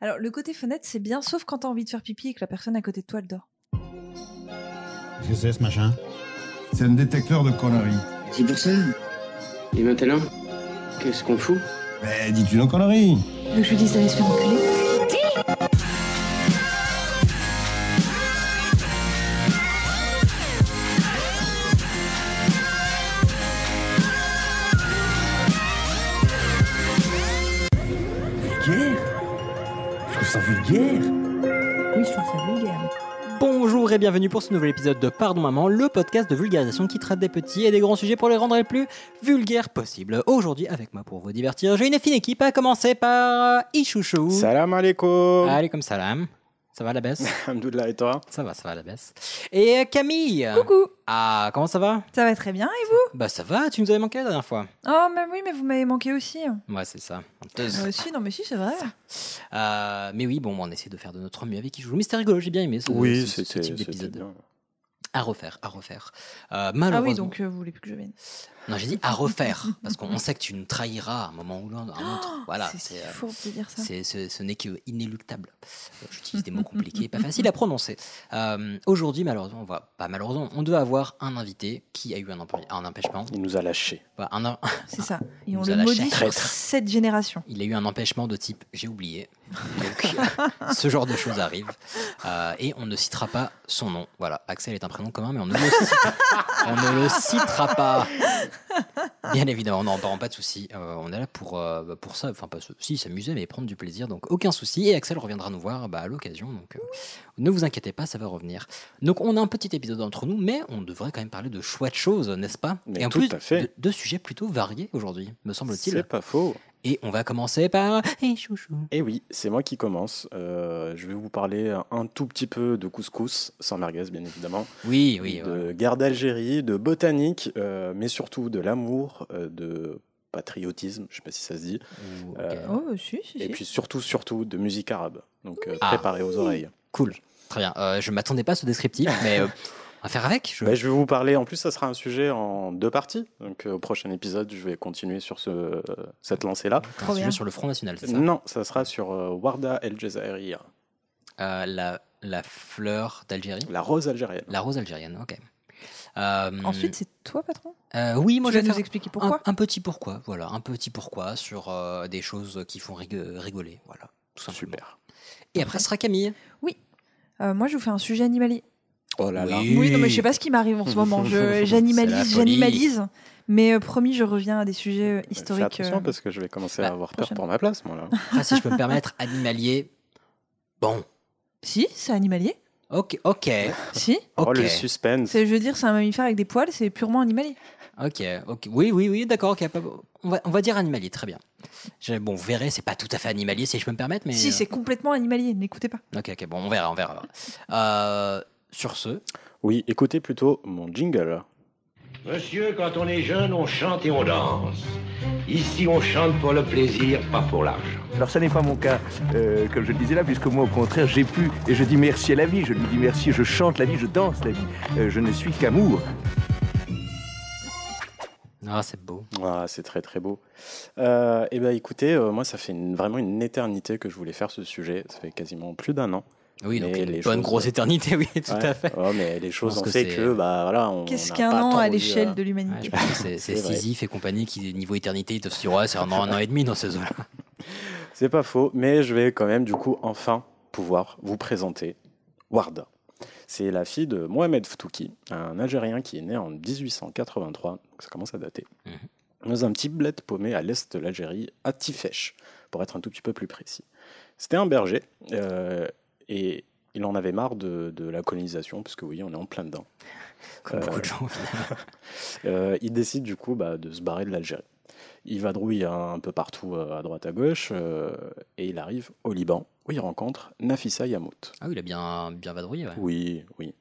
Alors, le côté fenêtre, c'est bien, sauf quand t'as envie de faire pipi et que la personne à côté de toi, elle dort. Qu'est-ce que c'est ce machin C'est un détecteur de conneries. C'est pour ça. Et maintenant, qu'est-ce qu'on fout? Mais dis-tu nos conneries je lui dise d'aller se faire enculer? Vulgaire Oui, je trouve ça vulgaire. Bonjour et bienvenue pour ce nouvel épisode de Pardon Maman, le podcast de vulgarisation qui traite des petits et des grands sujets pour les rendre les plus vulgaires possibles. Aujourd'hui, avec moi pour vous divertir, j'ai une fine équipe, à commencer par Ichouchou. Salam alaikum. Allez, comme salam. Ça va à la baisse? Alhamdoulilah et toi? Ça va, ça va à la baisse. Et Camille? Coucou Ah, comment ça va? Ça va très bien, et vous? Bah ça va, tu nous avais manqué la dernière fois. Oh, mais oui, mais vous m'avez manqué aussi. Ouais, c'est ça. Honteuse. Euh, si, non, mais si, c'est vrai. Euh, mais oui, bon, on essaie de faire de notre mieux avec Ichouchou. Mais c'était rigolo, j'ai bien aimé ce, Oui, ce- ce c'était type d'épisode. À refaire, à refaire. Euh, Ah malheureusement... oui, donc euh, vous voulez plus que je vienne. Non, j'ai dit à refaire, parce qu'on sait que tu nous trahiras à un moment ou l'un- un autre. Voilà, c'est euh, dire ça. c'est- ce, ce n'est que inéluctable. Euh, J'utilise des mots compliqués, pas faciles à prononcer. Euh, Aujourd'hui, malheureusement, on va pas malheureusement, on doit avoir un invité qui a eu un, empê- un empêchement. Il nous a un em- C'est ça. Et Il on nous le a lâché. maudit sur cette génération. il a eu un empêchement de type j'ai oublié. Donc, ce genre de choses arrive. Euh, et on ne citera pas son nom. Voilà, Axel est un prénom commun, mais on ne le citera, on ne le citera pas. Bien évidemment, non, pas, pas de souci. Euh, on est là pour, euh, pour ça. Enfin, pas si, s'amuser, mais prendre du plaisir. Donc, aucun souci. Et Axel reviendra nous voir bah, à l'occasion. Donc, euh, ne vous inquiétez pas, ça va revenir. Donc, on a un petit épisode entre nous, mais on devrait quand même parler de chouettes choses, n'est-ce pas? Mais Et en tout plus, à fait. De, de sujets plutôt variés aujourd'hui, me semble-t-il. C'est pas faux. Et on va commencer par. Hey, chouchou. Et oui, c'est moi qui commence. Euh, je vais vous parler un tout petit peu de couscous, sans merguez bien évidemment, Oui, oui. ouais. de guerre d'Algérie, de botanique, euh, mais surtout de l'amour, euh, de patriotisme, je sais pas si ça se dit, Ou- ok. Euh, Oh, si, si, et si. puis surtout, surtout de musique arabe. Donc euh, Ah. préparez aux oreilles. Cool. Très bien. Euh, je m'attendais pas à ce descriptif, mais euh, on va faire avec. Je... Bah, je vais vous parler, en plus ça sera un sujet en deux parties. Donc euh, au prochain épisode, je vais continuer sur ce, cette lancée-là. Un sujet sur le Front National, c'est ça? Non, ça sera sur euh, Warda El Jazairi, Euh, la, la fleur d'Algérie? la rose algérienne. La rose algérienne, ok. Euh, Ensuite, c'est toi, patron? euh, oui, moi Tu je vais nous expliquer pourquoi? un petit pourquoi, voilà, un petit pourquoi sur euh, des choses qui font rig- rigoler, voilà, tout simplement. Super. Et après ce sera Camille. Euh, Moi, je vous fais un sujet animalier. Oh là là. Oui. Oui, non, mais je sais pas ce qui m'arrive en ce moment. J'animalise, j'animalise. Mais euh, promis, je reviens à des sujets euh, Fais historiques. attention euh, parce que je vais commencer bah, à avoir peur pour ma place, moi là. Après, si je peux me permettre, animalier. Bon, Si, c'est animalier. ok, ok, Si. Oh le suspense. C'est, je veux dire, c'est un mammifère avec des poils, c'est purement animalier. ok, ok. Oui, oui, oui, d'accord, ok. pas- On va, on va dire animalier, très bien. Bon, vous verrez, c'est pas tout à fait animalier, si je peux me permettre, mais. Si, c'est complètement animalier. N'écoutez pas. Ok, ok, bon, on verra, on verra. Euh, sur ce, Oui, écoutez plutôt mon jingle. Monsieur, quand on est jeune, on chante et on danse. Ici, on chante pour le plaisir, pas pour l'argent. Alors ça n'est pas mon cas, euh, comme je le disais là, puisque moi au contraire j'ai pu, et je dis merci à la vie, je lui dis merci, je chante la vie, je danse la vie, Euh, je ne suis qu'amour. ah, c'est beau. Ah, c'est très très beau. Euh, et ben écoutez, euh, moi ça fait une- vraiment une éternité que je voulais faire ce sujet. Ça fait quasiment plus d'un an. Oui, donc Mais une les bonne choses- grosse éternité, oui, tout Ouais. à fait. Mais les choses ont que fait que bah voilà. On Qu'est-ce qu'un an à l'échelle euh, de l'humanité c'est. Sisyphe et compagnie qui, niveau éternité, ils doivent se dire, ouais, c'est un an, un an et demi dans ces eaux-là. C'est pas faux, mais je vais quand même du coup enfin pouvoir vous présenter Warda. C'est la fille de Mohamed Ftouki, un Algérien qui est né en 1883, donc ça commence à dater, Mhm. dans un petit bled paumé à l'est de l'Algérie, à Tifèche, pour être un tout petit peu plus précis. C'était un berger, euh, et il en avait marre de, de la colonisation, parce que oui, on est en plein dedans. Comme beaucoup de gens. Euh, il décide du coup bah, de se barrer de l'Algérie. Il vadrouille un, un peu partout euh, à droite à gauche euh, et il arrive au Liban où il rencontre Nafissa Yamout. Ah oui, il a bien, bien vadrouillé, ouais. Oui, oui.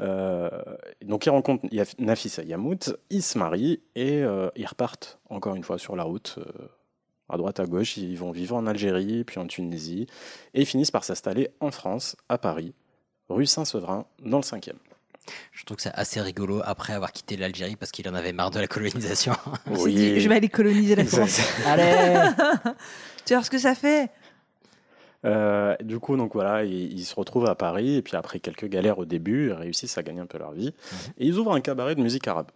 Euh, donc il rencontre Nafissa Yamout, ils se marient et euh, ils repartent encore une fois sur la route. euh, à droite à gauche, ils vont vivre en Algérie, puis en Tunisie, et ils finissent par s'installer en France, à Paris, rue Saint-Severin, dans le 5e. Je trouve que c'est assez rigolo après avoir quitté l'Algérie parce qu'il en avait marre de la colonisation. Il s'est dit, je vais aller coloniser la France. Allez tu vois ce que ça fait Euh, du coup, donc voilà, ils, ils se retrouvent à Paris et puis après quelques galères au début, ils réussissent à gagner un peu leur vie et ils ouvrent un cabaret de musique arabe.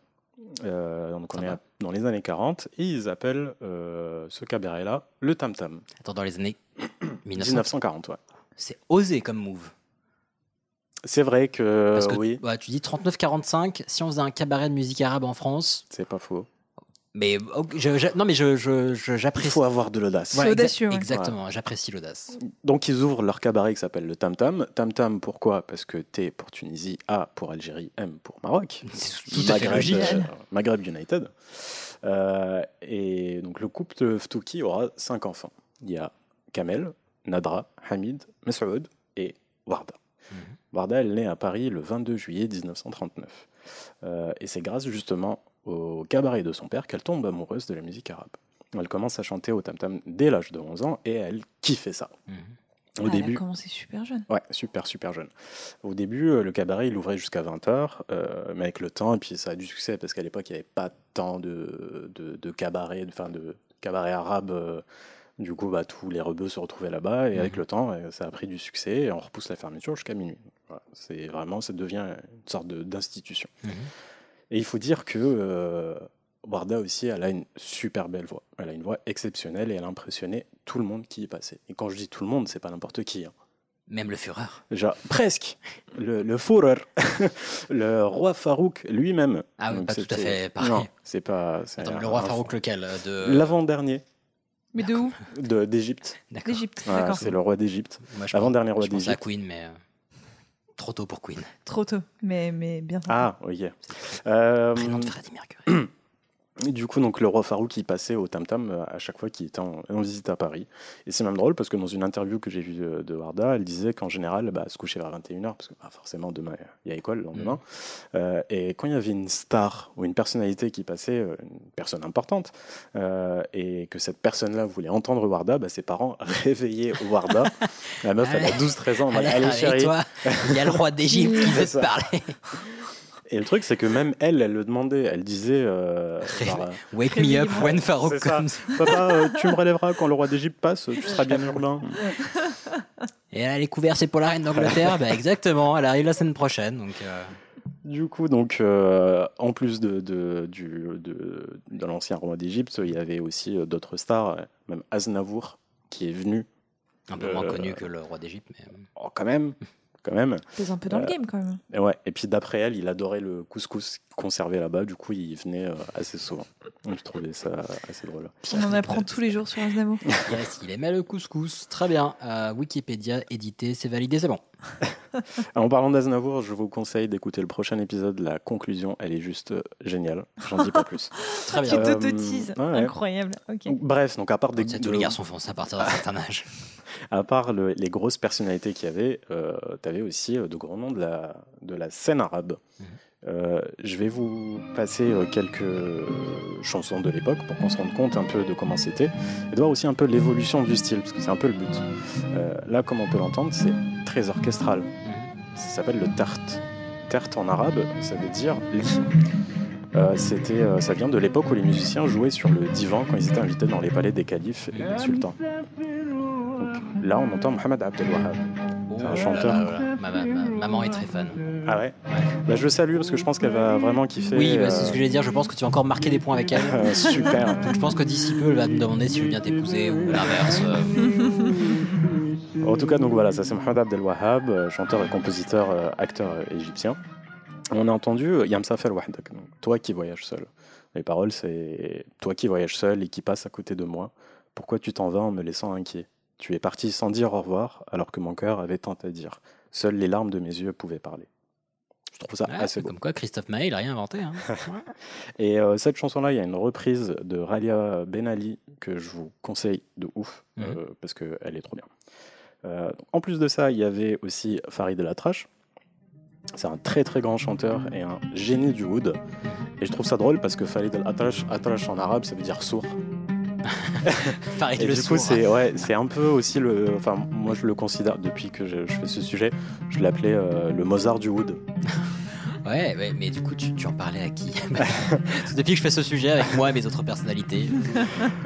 Euh, donc on est dans les années 40 et ils appellent euh, ce cabaret-là le Tam Tam. Attends, dans les années 1900. 1940, ouais. C'est osé comme move. C'est vrai que, Parce que oui, ouais, tu dis 39-45, si on faisait un cabaret de musique arabe en France, c'est pas faux. Mais ok, je- je- non mais je, je- je- Il j'apprécie. faut avoir de l'audace. Voilà, C'est exa- ouais. Exactement, j'apprécie l'audace. Donc ils ouvrent leur cabaret qui s'appelle le Tam Tam. Tam Tam pourquoi? Parce que T pour Tunisie, A pour Algérie, M pour Maroc. C'est tout à fait Maghreb, logique. euh, Maghreb United. Euh, et donc le couple de Ftouki aura cinq enfants. Il y a Kamel, Nadra, Hamid, Mesoud et Warda. Mhm. Warda, elle naît à Paris le 22 juillet 1939. Euh, et c'est grâce justement au cabaret de son père qu'elle tombe amoureuse de la musique arabe. Elle commence à chanter au tam-tam dès l'âge de 11 ans et elle kiffait ça. Mhm. Au Ah, Elle début, a commencé super jeune. Ouais, super, super jeune. Au début, euh, le cabaret, il ouvrait jusqu'à 20h, mais avec le temps, et puis ça a du succès, parce qu'à l'époque, il n'y avait pas tant de, de, de cabarets, enfin de cabarets arabes. euh, du coup, bah, tous les rebeux se retrouvaient là-bas, et avec Mhm. le temps, euh, ça a pris du succès, et on repousse la fermeture jusqu'à minuit. Voilà, c'est vraiment, ça devient une sorte de- d'institution. Mhm. Et il faut dire que euh, Warda aussi, elle a une super belle voix. Elle a une voix exceptionnelle, et elle a impressionné tout le monde qui y passait. Et quand je dis tout le monde, c'est pas n'importe qui. hein. Même le Führer. Genre, presque. Le, le Führer, le roi Farouk lui-même. Ah oui, pas tout à fait pareil. Non, c'est pas. c'est Attends, un- le roi Farouk lequel euh, de... L'avant-dernier Mais de où? De- d'Égypte. D'accord. D'Égypte. D'accord. c'est le roi d'Égypte. Moi, je L'avant-dernier pense- roi Je pensais à d'Égypte. Queen, mais euh, trop tôt pour Queen. Trop tôt. Mais, mais bien. Ah, ok. Euh, Prénom de Freddie Mercury. Et du coup, donc, le roi Farouk, il passait au Tam Tam euh, à chaque fois qu'il était en, en visite à Paris. Et c'est même drôle parce que dans une interview que j'ai vue de, de Warda, elle disait qu'en général, bah, elle se couchait vers 21h parce que bah, forcément, demain, il y a école le lendemain. Euh, et quand il y avait une star ou une personnalité qui passait, euh, une personne importante, euh, et que cette personne-là voulait entendre Warda, bah, ses parents réveillaient Warda. La meuf, elle a 12-13 ans. en mode, Allez, Allez, chérie. il y a le roi d'Égypte qui veut te parler. Et le truc, c'est que même elle, elle le demandait. Elle disait euh, genre, euh, Wake me up when Farouk comes. Papa, euh, tu me relèveras quand le roi d'Égypte passe, tu seras bien urbain. Et elle a les couverts, c'est pour la reine d'Angleterre. bah, exactement, elle arrive la semaine prochaine. Donc, euh, Du coup, donc, euh, en plus de, de, du, de, de l'ancien roi d'Égypte, il y avait aussi euh, d'autres stars, même Aznavour, qui est venu. un peu moins connu que le roi d'Égypte. Mais... Oh, quand même, quand même. T'es un peu dans le Euh, game quand même. Et ouais. Et puis d'après elle, il adorait le couscous conservé là-bas. Du coup, il venait euh, assez souvent. Donc, je trouvais ça assez drôle. On en apprend tous les jours sur Aznavour. Yes, il aimait le couscous. Très bien. Euh, Wikipédia édité, c'est validé, c'est bon. En parlant d'Aznavour, je vous conseille d'écouter le prochain épisode. La conclusion, elle est juste géniale. J'en dis pas plus. Très Tu bien. Euh, ouais, ouais. Incroyable. Ok. Donc, bref, donc à part des tous les garçons font ça à partir d'un certain âge. À part le- les grosses personnalités qu'il y avait, euh, tu avais aussi euh, de grands noms de la, de la scène arabe. Mhm. Euh, je vais vous passer quelques chansons de l'époque pour qu'on se rende compte un peu de comment c'était et de voir aussi un peu l'évolution du style, parce que c'est un peu le but. Euh, là, comme on peut l'entendre, c'est très orchestral. Mhm. Ça s'appelle le tart. Tart en arabe, ça veut dire lit. Euh, c'était, ça vient de l'époque où les musiciens jouaient sur le divan quand ils étaient invités dans les palais des califes et des sultans. Là, on entend Mohamed Abdel Wahab. C'est un Oh chanteur. là là. Ma, ma- ma- maman est très fan. Ah ouais bah, Je le salue parce que je pense qu'elle va vraiment kiffer. Oui, bah, euh, c'est ce que j'allais dire. Je pense que tu vas encore marquer des points avec elle. euh, super. Donc je pense que d'ici peu, elle va me demander si je veux bien t'épouser ou l'inverse. euh. En tout cas, donc voilà, ça c'est Mohamed Abdel Wahab, euh, chanteur et compositeur, euh, acteur euh, égyptien. On a entendu euh, Yamsafer Wahdak, toi qui voyages seul. Les paroles, c'est toi qui voyages seul et qui passe à côté de moi. Pourquoi tu t'en vas en me laissant inquiet? Tu es parti sans dire au revoir alors que mon cœur avait tant à dire. Seules les larmes de mes yeux pouvaient parler. Je trouve ça Ouais, assez beau. comme quoi Christophe Maé, il a rien inventé. Hein. Et euh, cette chanson-là, il y a une reprise de Ralia Ben Ali que je vous conseille de ouf Mhm. euh, parce qu'elle est trop bien. Euh, en plus de ça, il y avait aussi Farid El Atrache. C'est un très très grand chanteur et un génie du oud. Et je trouve ça drôle parce que Farid El Atrache, Atrache en arabe, ça veut dire sourd. Et le du coup, sourd. c'est ouais, c'est un peu aussi le. Enfin, moi, je le considère depuis que je, je fais ce sujet, je l'appelais euh, le Mozart du oud. Ouais, ouais, mais du coup, tu, tu en parlais à qui? Depuis que je fais ce sujet avec moi et mes autres personnalités,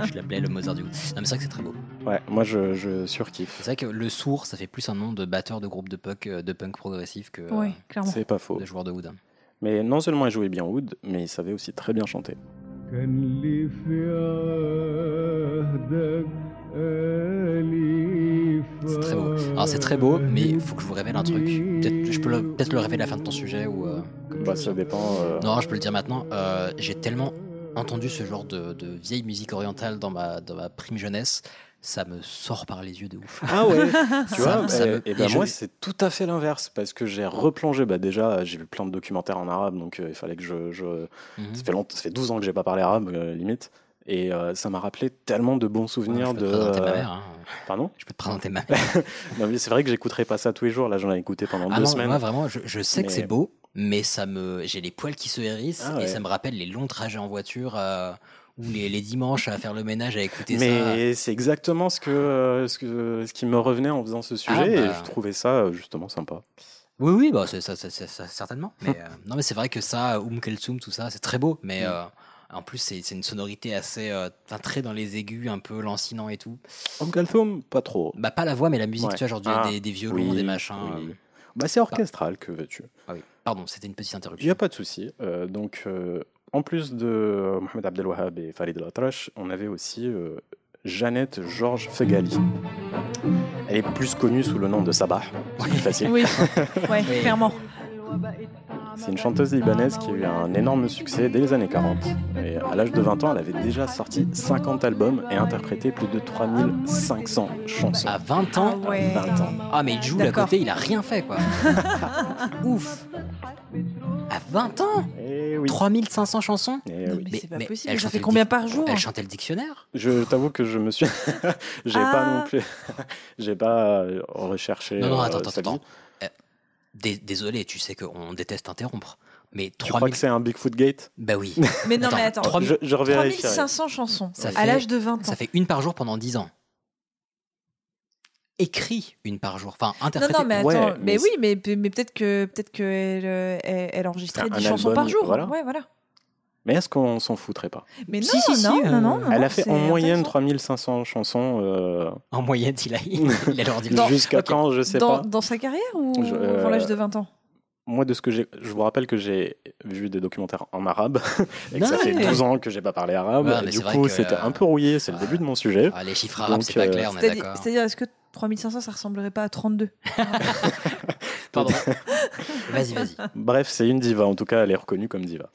je l'appelais le Mozart du goût. Non, mais c'est vrai que c'est très beau. Ouais, moi je, je surkiffe. C'est vrai que le sourd, ça fait plus un nom de batteur de groupe de punk, euh, de punk progressif que euh, Oui, clairement. C'est pas faux. de joueur de wood. Mais non seulement il jouait bien oud, mais il savait aussi très bien chanter. C'est très beau. Alors c'est très beau, mais il faut que je vous révèle un truc. Peut-être je peux le, peut-être le révéler à la fin de ton sujet ou. euh, Bah, ça dépend. euh, Non, je peux le dire maintenant. Euh, J'ai tellement entendu ce genre de, de vieille musique orientale dans ma, dans ma prime jeunesse, ça me sort par les yeux de ouf. Ah ouais, tu vois, ça et, me- et et je- moi c'est tout à fait l'inverse parce que j'ai replongé, bah déjà j'ai vu plein de documentaires en arabe donc euh, il fallait que je, je- Mhm. ça fait longtemps, ça fait 12 ans que j'ai pas parlé arabe euh, limite et euh, ça m'a rappelé tellement de bons souvenirs je peux de te présenter ma mère. hein. pardon? Je peux te présenter ma mère. c'est vrai que j'écouterai pas ça tous les jours là j'en ai écouté pendant Ah deux non, semaines moi vraiment, je, je sais que c'est beau, mais ça me, j'ai les poils qui se hérissent Ah ouais. et ça me rappelle les longs trajets en voiture euh, ou les, les dimanches à faire le ménage à écouter ça. mais c'est exactement ce que, euh, ce que ce qui me revenait en faisant ce sujet bah. et je trouvais ça euh, justement sympa Oui, oui, bah, ça, ça- certainement. Mais, euh, non, mais c'est vrai que ça, Oum Kelsoum, tout ça, c'est très beau. Mais Mm. euh, en plus, c'est, une sonorité assez. euh, très dans les aigus, un peu lancinant et tout. Om Kalthoum pas trop Bah, pas la voix, mais la musique, Ouais. tu vois, genre Ah, des, des violons, oui, des machins. oui. bah c'est orchestral que veux-tu Ah oui, pardon, c'était une petite Il n'y interruption. a pas de souci. Donc, en plus de euh, Mohamed Abdelwahab et Farid Latrache, on avait aussi euh, Jeannette Georges Fegali. Elle est plus connue sous le nom de Sabah. C'est plus facile. Oui, ouais, clairement. C'est une chanteuse libanaise qui a eu un énorme succès dès les années 40. Et à l'âge de 20 ans, elle avait déjà sorti 50 albums et interprété plus de 3500 chansons. À 20 ans Ah ouais. 20 ans. Ah, mais il joue à D'accord. côté, il a rien fait, quoi. Ouf À 20 ans Eh oui. 3500 chansons Eh oui. mais c'est pas mais possible. elle Ça chantait fait le combien dic- par jour Elle chantait le dictionnaire Je t'avoue que je me suis. j'ai Ah. pas non plus. j'ai pas euh, recherché. Non, non, euh, attends, attends, vie. attends. Dé- Désolé, tu sais qu'on déteste interrompre. Mais Tu crois 3000. que c'est un Bigfoot Gate? Bah oui. Mais non, Attends, mais attends. 3000 Je, je revérifierai. 3500 chansons Ça à l'âge de 20 ans. Ça fait une par jour pendant 10 ans. Écrit une par jour. Enfin, Non, interprété. non, mais attends, Ouais, mais, mais oui, mais, mais peut-être que peut-être qu'elle euh, elle, elle enregistrait Un 10 chansons album, par jour. voilà. Ouais, voilà. Mais est-ce qu'on s'en foutrait pas? Mais non, Si, si, si, non, euh, non, non, Elle a fait en moyenne intéressant. 3500 chansons. euh, En moyenne, il a, il a leur dit. Jusqu'à quand, je sais dans, pas. dans sa carrière ou Je- avant euh, l'âge de 20 ans? Moi, de ce que j'ai, je vous rappelle que j'ai vu des documentaires en arabe et que Non, ça fait mais- 12 ans que j'ai pas parlé arabe. Ouais, du coup, c'était un peu rouillé. C'est le début de mon sujet. Ah, les chiffres arabes, c'est pas clair, on est C'est-à-dire, d'accord. c'est-à-dire, est-ce que 3500, ça ressemblerait pas à 32 Pardon. Vas-y, vas-y. Bref, c'est une diva. En tout cas, elle est reconnue comme diva.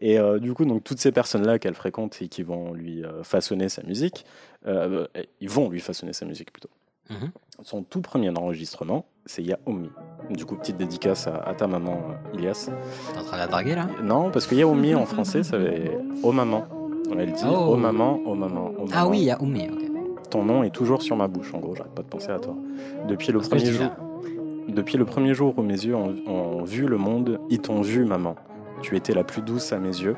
Et euh, du coup, donc toutes ces personnes-là qu'elle fréquente et qui vont lui euh, façonner sa musique, euh, ils vont lui façonner sa musique plutôt. Mhm. Son tout premier enregistrement, c'est Yaomi. Du coup, petite dédicace à, à ta maman, Ilias. T'es en train de la draguer là? Non, parce que Yaomi en français, ça veut Oh maman. Elle dit Oh. Oh maman, oh maman, oh maman. Ah oui, il y a Oumi. ok. Ton nom est toujours sur ma bouche, en gros, j'arrête pas de penser à toi. Depuis le premier jour. Depuis le premier jour où mes yeux ont, ont vu le monde, ils t'ont vu, maman. Tu étais la plus douce à mes yeux.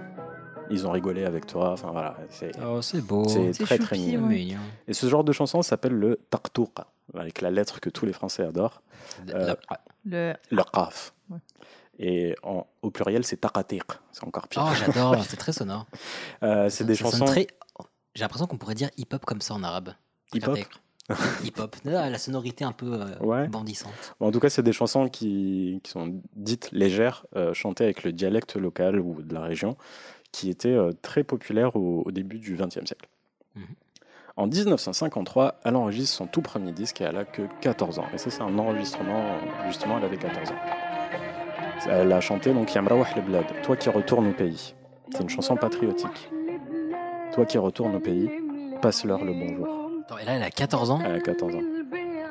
Ils ont rigolé avec toi. Enfin voilà, c'est Oh, c'est beau. c'est très très choupi, mignon. ouais. Mignon. Et ce genre de chanson s'appelle le tartouqa, avec la lettre que tous les Français adorent, Euh, Le... le qaf. Ouais. Et en- au pluriel, c'est taqatiq. C'est encore pire. Oh, j'adore, c'est très sonore. Euh, c'est des chansons très- J'ai l'impression qu'on pourrait dire hip-hop comme ça en arabe. hip-hop. Hip-hop. La sonorité un peu euh, Ouais. bandissante. En tout cas, c'est des chansons qui, qui sont dites légères, euh, chantées avec le dialecte local ou de la région, qui étaient euh, très populaires au, au début du XXe siècle. Mhm. En 1953, elle enregistre son tout premier disque et elle a que 14 ans. Et ça, c'est un enregistrement, justement, elle avait 14 ans. Elle a chanté donc Yamrawah le Blad, Toi qui retournes au pays. C'est une chanson patriotique. Toi qui retournes au pays, passe-leur le bonjour. Attends, et là, elle a 14 ans. Elle a 14 ans.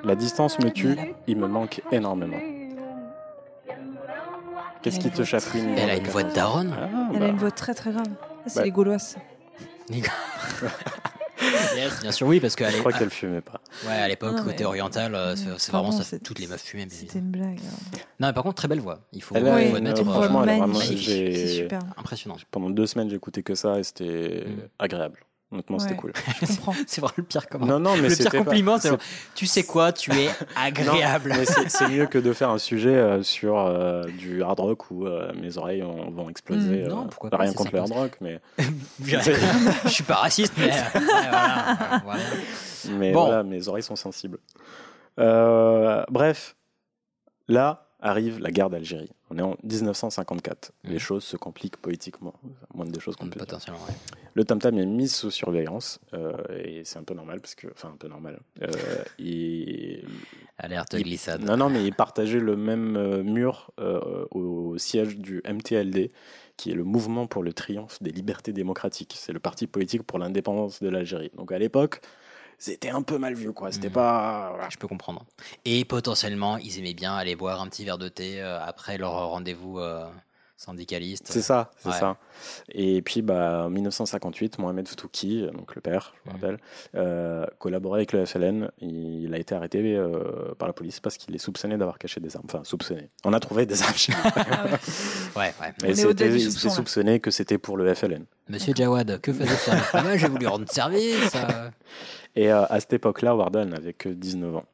La distance me tue, il me manque énormément. Qu'est-ce qui une te voix chafouine Elle a une voix de daronne. Ah, Elle bah, a une voix très très grave. Ça, C'est Bah. les Gauloises. Yes, bien sûr, oui, parce qu'à Je crois qu'elle fumait pas. ouais, à l'époque, côté oriental, euh, c'est c'est Pardon, vraiment ça. c'est- Toutes les meufs fumaient. mais- C'était une blague. hein. Non, mais par contre, très belle voix. Il faut, Elle a faut une- admettre. euh, voix franchement, elle a vraiment- magnifique. j'ai- C'est super. Impressionnant. Pendant deux semaines, j'écoutais que ça et c'était Mm. agréable. Honnêtement, c'était Ouais. cool. Je comprends. C'est vraiment le pire comment. Non, non, mais le pire c'était pas- compliment, c'est tu sais quoi, tu es Non, agréable. mais c'est c'est mieux que de faire un sujet euh, sur euh, du hard rock où euh, mes oreilles ont- vont exploser. Mm, non, euh, pourquoi pas, Rien contre le hard rock, mais, je suis pas raciste, mais ouais, voilà, voilà. mais Bon. voilà, mes oreilles sont sensibles. Euh, bref, là arrive la guerre d'Algérie. On est en 1954. Mhm. Les choses se compliquent politiquement. Moins des choses qu'on peut dire. Potentiellement, ouais. Le Tam Tam est mis sous surveillance euh, et c'est un peu normal parce que, enfin un peu normal. Euh, il, Alerte il- glissade. Non, non, mais il partageait le même euh, mur euh, au siège du MTLD, qui est le Mouvement pour le triomphe des libertés démocratiques. C'est le parti politique pour l'indépendance de l'Algérie. Donc à l'époque, c'était un peu mal vu, quoi. C'était Mhm. pas. voilà. Je peux comprendre. Et potentiellement, ils aimaient bien aller boire un petit verre de thé euh, après leur rendez-vous euh, syndicaliste. C'est ça, c'est Ouais. ça. Et puis, bah, en 1958, Mohamed Foutouki, donc le père, je me Mhm. rappelle, euh, collaborait avec le FLN. Il a été arrêté euh, par la police parce qu'il est soupçonné d'avoir caché des armes. Enfin, soupçonné. On a trouvé des armes. Ah ouais. Ouais. Mais il s'est soupçonné que c'était pour le FLN. Monsieur Jawad, que faisait-il moi, J'ai voulu rendre service. euh. Et euh, à cette époque-là, Warda n'avait que 19 ans.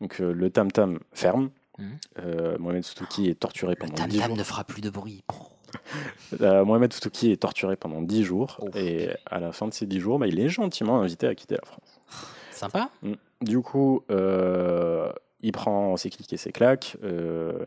Donc euh, le tam-tam ferme. Mhm. Euh, Mohamed Foutouki est torturé pendant tam 10 tam jours. ne fera plus de bruit. Euh, Mohamed Foutouki est torturé pendant 10 jours. Ouf. Et à la fin de ces 10 jours, bah, il est gentiment invité à quitter la France. Sympa. Du coup, euh, il prend ses clics et ses claques. euh,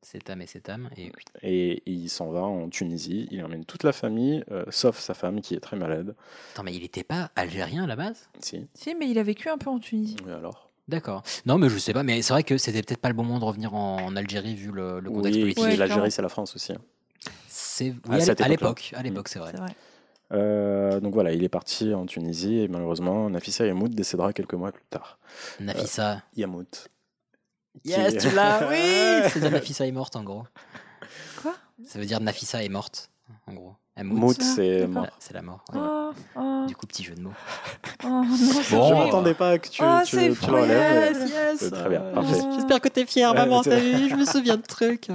C'est tam et c'est tam. Et et il s'en va en Tunisie. Il emmène toute la famille, euh, sauf sa femme qui est très malade. Attends, mais il n'était pas algérien à la base? Si. Si, mais il a vécu un peu en Tunisie. Oui, alors? D'accord. Non, mais je sais pas. Mais c'est vrai que c'était peut-être pas le bon moment de revenir en, en Algérie vu le, le contexte oui, politique. Ouais, l'Algérie, c'est la France aussi. hein. C'est À oui, à l'é- à l'époque. À l'époque, c'est vrai. C'est vrai. Euh, donc voilà, il est parti en Tunisie et malheureusement, Nafissa Yamout décédera quelques mois plus tard. Nafissa. Yamout. qui Yes, tu l'as. Oui. C'est Nafissa est morte en gros. Quoi? Ça veut dire Nafissa est morte en gros. Mout, c'est mort. C'est la mort. ouais. Oh, oh, Du coup, petit jeu de mots. oh, non, Bon. Je m'attendais pas que tu, Oh, tu, c'est tu fou, l'enlèves. yes, yes. C'est très bien, parfait. J'espère que t'es fier, Ouais, maman. t'as vu, je me souviens de trucs.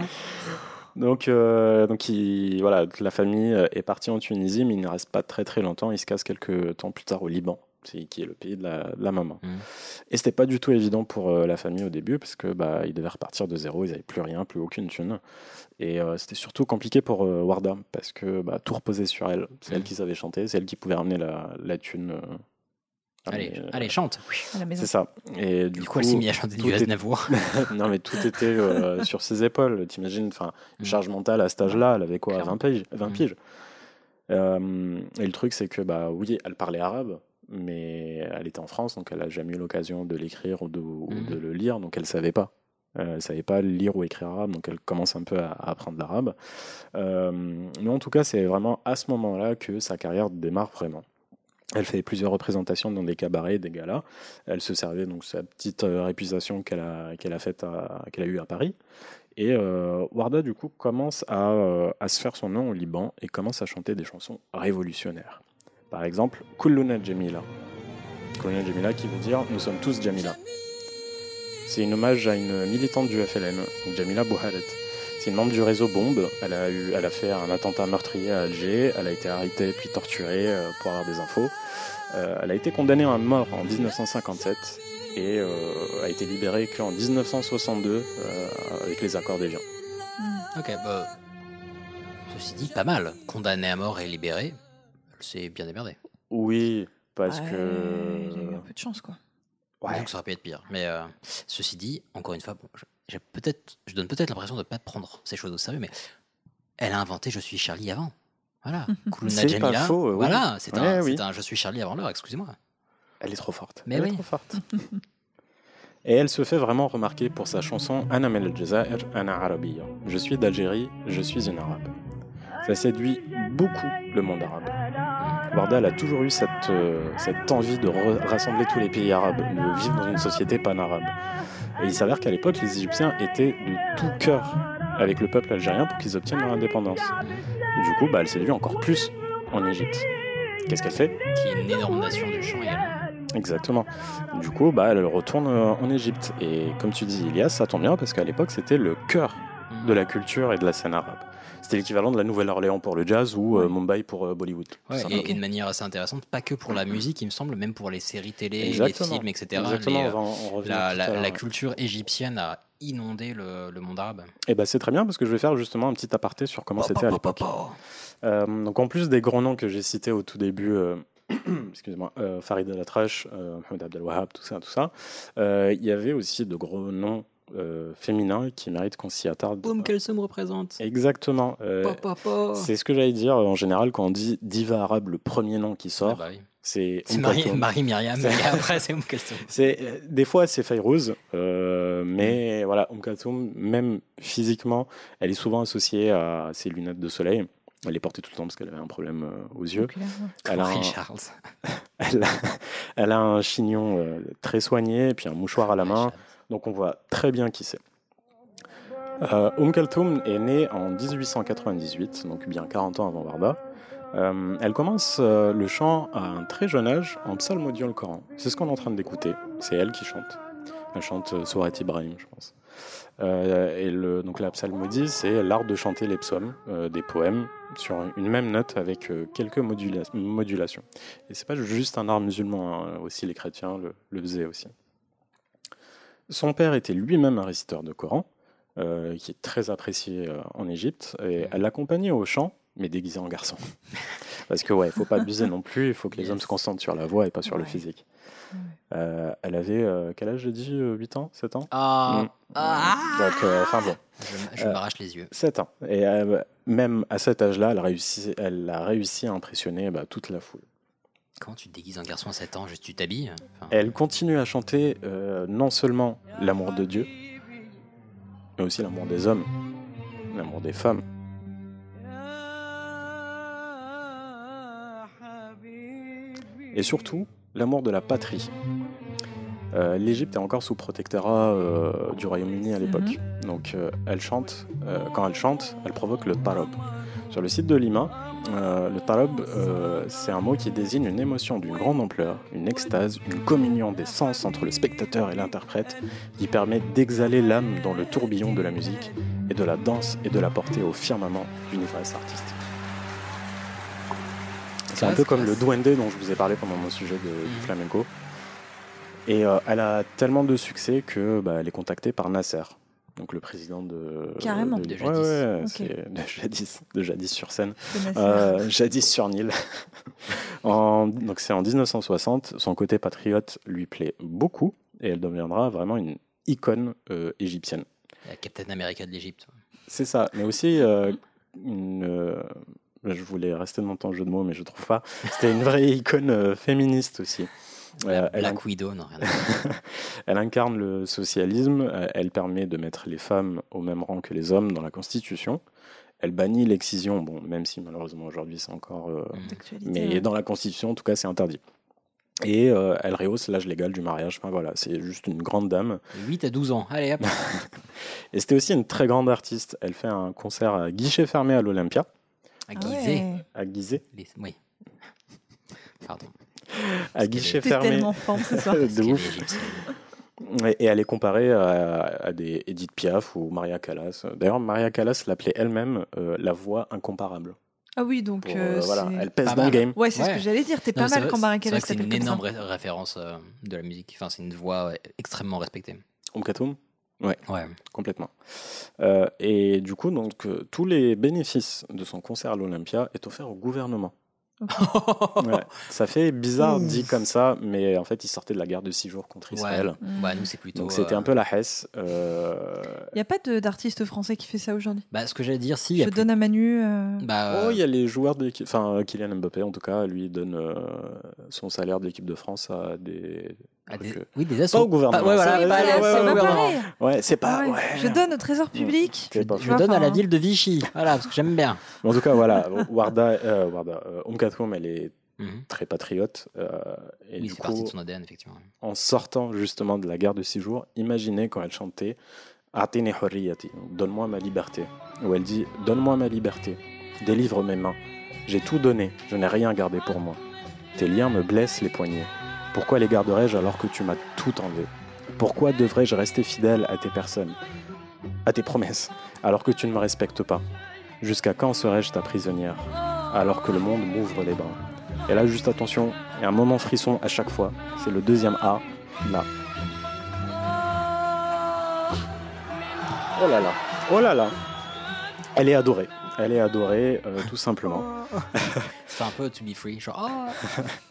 Donc, euh, donc il, voilà, la famille est partie en Tunisie, mais il ne reste pas très très longtemps. Il se casse quelques temps plus tard au Liban, c'est- qui est le pays de la, de la maman. Mhm. Et c'était pas du tout évident pour euh, la famille au début, parce que bah, ils devaient repartir de zéro, ils n'avaient plus rien, plus aucune thune. Et euh, c'était surtout compliqué pour euh, Warda, parce que bah, tout reposait sur elle. C'est elle Mhm. qui savait chanter, c'est elle qui pouvait ramener la, la thune. euh, Allez, amener- allez, chante. À la maison. C'est ça. Et du, Du coup, coup, elle s'est mise à chanter du est- Aznavour. non, mais tout était euh, sur ses épaules. T'imagines, enfin, Mm. charge mentale à cet âge-là, elle avait quoi, Clairement. 20 piges, 20 Mm. piges. Euh, et le truc, c'est que, bah oui, elle parlait arabe, mais elle était en France, donc elle a jamais eu l'occasion de l'écrire ou de, ou de le lire, donc elle savait pas. Euh, elle savait pas lire ou écrire arabe, donc elle commence un peu à, à apprendre l'arabe. Euh, mais en tout cas, c'est vraiment à ce moment-là que sa carrière démarre vraiment. Elle fait plusieurs représentations dans des cabarets, des galas. Elle se servait donc de sa petite euh, réputation qu'elle a, qu'elle a faite à, qu'elle a eue à Paris. Et euh, Warda, du coup, commence à, à se faire son nom au Liban et commence à chanter des chansons révolutionnaires. Par exemple, Kulluna Jamila. Kulluna Jamila qui veut dire Nous sommes tous Jamila. C'est une hommage à une militante du FLN, Jamila Bouhalet. C'est une membre du réseau Bombe. Elle a, eu, elle a fait un attentat meurtrier à Alger. Elle a été arrêtée puis torturée euh, pour avoir des infos. Euh, elle a été condamnée à mort en 1957 et euh, a été libérée qu'en 1962 euh, avec les accords d'Évian. Mm. Ok, bah. Ceci dit, pas mal. Condamné à mort et libéré, c'est bien démerdé. Oui, parce Ouais, Il a eu un que. peu de chance, quoi. Ouais. Donc ça aurait pu être pire. Mais euh, ceci dit, encore une fois, bon, je, j'ai peut-être, je donne peut-être l'impression de ne pas prendre ces choses au sérieux, mais elle a inventé Je suis Charlie avant. Voilà. Kuluna C'est pas faux, oui. Voilà, c'est Ouais, un, oui. c'est un Je suis Charlie avant l'heure, excusez-moi. Elle est trop forte. Mais elle oui. est trop forte. Et elle se fait vraiment remarquer pour sa chanson Ana Mel al-Jazair, Ana Arabiya. Je suis d'Algérie, je suis une arabe. Ça séduit beaucoup le monde arabe. Warda elle a toujours eu cette, euh, cette envie de rassembler tous les pays arabes, de vivre dans une société pan-arabe. Et il s'avère qu'à l'époque, les Égyptiens étaient de tout cœur avec le peuple algérien pour qu'ils obtiennent leur indépendance. Du coup, bah, elle séduit encore plus en Égypte. Qu'est-ce qu'elle fait? Qui est une énorme nation du également. Exactement. Du coup, bah, elle retourne euh, en Égypte. Et comme tu dis, Elias, ça tombe bien parce qu'à l'époque, c'était le cœur de la culture et de la scène arabe. C'était l'équivalent de la Nouvelle-Orléans pour le jazz ou euh, Mumbai pour euh, Bollywood. Ouais, et une manière assez intéressante, pas que pour la musique, il me semble, même pour les séries télé, Exactement. les films, etc. Exactement, Les, on revenir la, culture égyptienne a inondé le, le monde arabe. Et ben c'est très bien parce que je vais faire justement un petit aparté sur comment c'était à l'époque. Euh, donc en plus des grands noms que j'ai cités au tout début, euh, excusez-moi, euh, Farid El-Atrash, euh, Mohamed Abdel Wahab, tout ça, tout ça, euh, il y avait aussi de gros noms euh, féminins qui méritent qu'on s'y attarde. Boum, Kelsoum représente. Exactement. euh, c'est ce que j'allais dire en général quand on dit diva arabe, le premier nom qui Ah sort, bah oui. c'est C'est Marie. Marie Myriam, et après c'est Oum euh, des fois c'est Fayrouz, euh, mais voilà, Umm Kulthum, même physiquement, elle est souvent associée à ses lunettes de soleil. Elle les portait tout le temps parce qu'elle avait un problème euh, aux yeux. Elle a, un, Charles. elle, a, elle a un chignon euh, très soigné et puis un mouchoir à la main, donc on voit très bien qui c'est. Euh, est née en 1898, donc bien 40 ans avant Warda. Euh, elle commence euh, le chant à un très jeune âge en psalmodiant le Coran. C'est ce qu'on est en train d'écouter. C'est elle qui chante. Elle chante euh, Surat Ibrahim, je pense. Et le, donc la psalmodie, c'est l'art de chanter les psaumes, des poèmes, sur une même note avec quelques modula- modulations. Et c'est pas juste un art musulman, hein, aussi les chrétiens le faisaient aussi. Son père était lui-même un réciteur de Coran, euh, qui est très apprécié euh, en Égypte, et elle l'accompagnait au chant, mais déguisé en garçon. Parce que ouais, il faut pas abuser non plus, il faut que les Yes. hommes se concentrent sur la voix et pas sur le physique. Ouais. Euh, elle avait, quel âge j'ai dit euh, 8 ans 7 ans? Ah, Mm. ah. Donc, enfin bon, Je, je m'arrache les yeux. 7 ans. Et même à cet âge-là, elle, a réussi- elle a réussi à impressionner bah, toute la foule. Quand tu te déguises en garçon à 7 ans, juste tu t'habilles? Enfin, Elle continue à chanter euh, non seulement l'amour de Dieu, mais aussi l'amour des hommes, l'amour des femmes. Et surtout, l'amour de la patrie. Euh, L'Égypte est encore sous protectorat euh, du Royaume-Uni à l'époque. Donc euh, elle chante, euh, quand elle chante, elle provoque le tarob. Sur le site de Lima, euh, le tarob, euh, c'est un mot qui désigne une émotion d'une grande ampleur, une extase, une communion des sens entre le spectateur et l'interprète, qui permet d'exhaler l'âme dans le tourbillon de la musique et de la danse et de la porter au firmament d'une ivresse artistique. C'est un peu comme le duende dont je vous ai parlé pendant mon sujet de, du Mhm. flamenco. Et euh, elle a tellement de succès que bah, elle est contactée par Nasser, donc le président de. Carrément. De, jadis. ouais, de jadis, de jadis sur scène. Euh, jadis sur Nil. En- donc c'est en 1960. Son côté patriote lui plaît beaucoup et elle deviendra vraiment une icône euh, égyptienne. la Captain America de l'Égypte. C'est ça, mais aussi euh, une. euh, je voulais rester dans ton jeu de mots, mais je trouve pas. C'était une vraie icône euh, féministe aussi. Euh, elle, Black Widow, non, rien elle incarne le socialisme, euh, elle permet de mettre les femmes au même rang que les hommes dans la Constitution. Elle bannit l'excision, bon, même si malheureusement aujourd'hui c'est encore. euh, Mm. Mais ouais. dans la Constitution, en tout cas, c'est interdit. Et euh, elle rehausse l'âge légal du mariage. Enfin voilà, c'est juste une grande dame. De 8 à 12 ans. Allez, hop. Et c'était aussi une très grande artiste. Elle fait un concert à guichet fermé à l'Olympia, À Ah Gizeh. ouais. à Gizeh, Les- Oui. Pardon. À guichet fermé. tellement forme ce soir. de ouf. Et, et elle est comparée à, à des Edith Piaf ou Maria Callas. D'ailleurs, Maria Callas l'appelait elle-même euh, la voix incomparable. Ah oui, donc Pour, euh, euh, voilà, elle pèse dans le game. Ouais, c'est ce Ouais. que j'allais dire. T'es pas mal vrai- quand vrai que C'est une énorme ré- référence euh, de la musique. Enfin, c'est une voix extrêmement respectée. Om Katoum Ouais. Complètement. Euh, et du coup, donc, euh, tous les bénéfices de son concert à l'Olympia est offert au gouvernement. Ouais. Ça fait bizarre dit comme ça, mais en fait, il sortait de la guerre de six jours contre Israël. Mm. Bah, nous, c'est plutôt. Donc c'était euh, un peu la Hesse. Euh, Il n'y a pas de- d'artiste français qui fait ça aujourd'hui? Bah, ce que j'allais dire, si. il y a Je plus- donne à Manu. euh, Bah, Oh, il y a les joueurs de l'équipe, enfin euh, Kylian Mbappé en tout cas, lui il donne euh, son salaire de l'équipe de France à des. À des- trucs, Oui, des Pas assos. au gouvernement. Pas- ouais, voilà, pas pas gouvernement. c'est pas. Ah. Je donne au trésor public. Je donne à la ville de Vichy. Voilà, parce que j'aime bien. En tout cas, voilà, Warda, euh, Warda euh, elle est Mhm. très patriote. euh, et Oui, du c'est parti coup, de son ADN, effectivement. en sortant justement de la guerre de six jours, imaginez quand elle chantait Atini hurriyati, donne-moi ma liberté. Où elle dit Donne-moi ma liberté, délivre mes mains. J'ai tout donné, je n'ai rien gardé pour moi. Tes liens me blessent les poignets. Pourquoi les garderais-je alors que tu m'as tout enlevé? Pourquoi devrais-je rester fidèle à tes personnes à tes promesses, alors que tu ne me respectes pas? Jusqu'à quand serai-je ta prisonnière, alors que le monde m'ouvre les bras? Et là, juste attention, il y a un moment frisson à chaque fois. C'est le deuxième A, là. Oh là là, oh là là. Elle est adorée. Elle est adorée, euh, tout simplement. C'est un peu to be free, genre ah.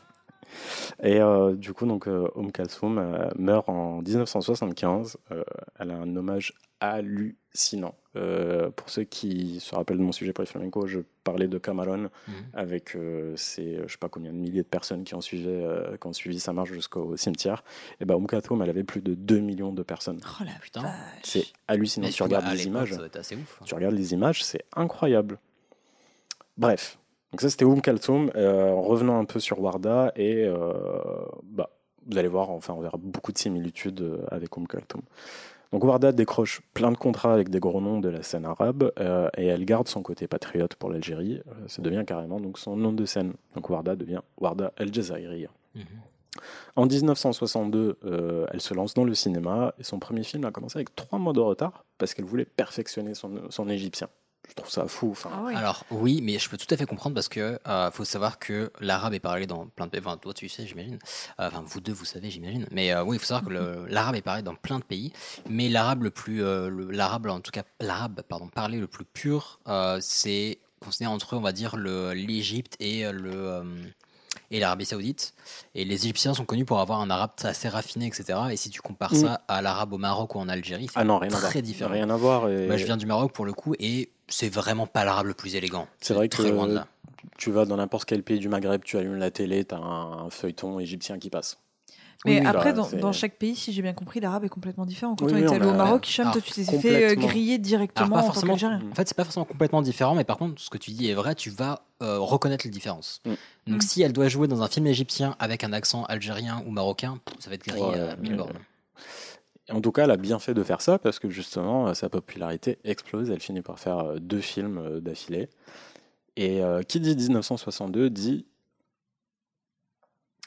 Et euh, du coup, donc, euh, Umm Kalsoum euh, meurt en 1975. Euh, elle a un hommage hallucinant. Euh, pour ceux qui se rappellent de mon sujet pour les flamenco, je parlais de Cameron Mhm. avec euh, ces, je sais pas combien de milliers de personnes qui ont suivi, euh, qui ont suivi sa marche jusqu'au cimetière. Et ben, Umm Kalsoum, elle avait plus de 2 millions de personnes. Oh la Putain. C'est hallucinant. Tu regardes les ouf. Tu regardes les images, c'est incroyable. Bref, donc ça c'était Oum Kaltoum. Euh, en revenant un peu sur Warda, et euh, bah, vous allez voir, enfin on verra beaucoup de similitudes euh, avec Oum Kaltoum. Donc Warda décroche plein de contrats avec des gros noms de la scène arabe euh, et elle garde son côté patriote pour l'Algérie. Ça devient carrément donc son nom de scène. Donc Warda devient Warda El Jazairiya. Mhm. En 1962, euh, elle se lance dans le cinéma et son premier film a commencé avec trois mois de retard parce qu'elle voulait perfectionner son, son égyptien. Je trouve ça fou. Enfin, Ah oui. Alors oui, mais je peux tout à fait comprendre parce que euh, faut savoir que l'arabe est parlé dans plein de pays. Enfin, toi tu sais, j'imagine. Euh, Enfin, vous deux, vous savez, j'imagine. Mais euh, oui, il faut savoir que le- l'arabe est parlé dans plein de pays. Mais l'arabe le plus, euh, l'arabe en tout cas, l'arabe pardon, parlé le plus pur, euh, c'est considéré entre on va dire le l'Égypte et le euh, et l'Arabie Saoudite. Et les Égyptiens sont connus pour avoir un arabe assez raffiné, etc. Et si tu compares Mm. ça à l'arabe au Maroc ou en Algérie, c'est ah non, rien à voir. très différent. Rien à voir. Et Moi, je viens du Maroc pour le coup et c'est vraiment pas l'arabe le plus élégant. C'est vrai très que- loin de là. Tu vas dans n'importe quel pays du Maghreb, tu allumes la télé, tu as un, un feuilleton égyptien qui passe. Mais Oui, oui, après, bah, dans, chaque pays, si j'ai bien compris, l'arabe est complètement différent. Quand Oui, on était allé au a- Maroc, Hicham, toi, tu t'es fait euh, griller directement pas en tant forcément, qu'Algérien. en fait c'est pas forcément complètement différent, mais par contre ce que tu dis est vrai, tu vas euh, reconnaître les différences. Mm. Donc Mm. si elle doit jouer dans un film égyptien avec un accent algérien ou marocain, ça va être grillé Ouais, à mille ouais, bornes. Et En tout cas, elle a bien fait de faire ça parce que justement, euh, sa popularité explose. Elle finit par faire euh, deux films euh, d'affilée. Et euh, qui dit 1962 dit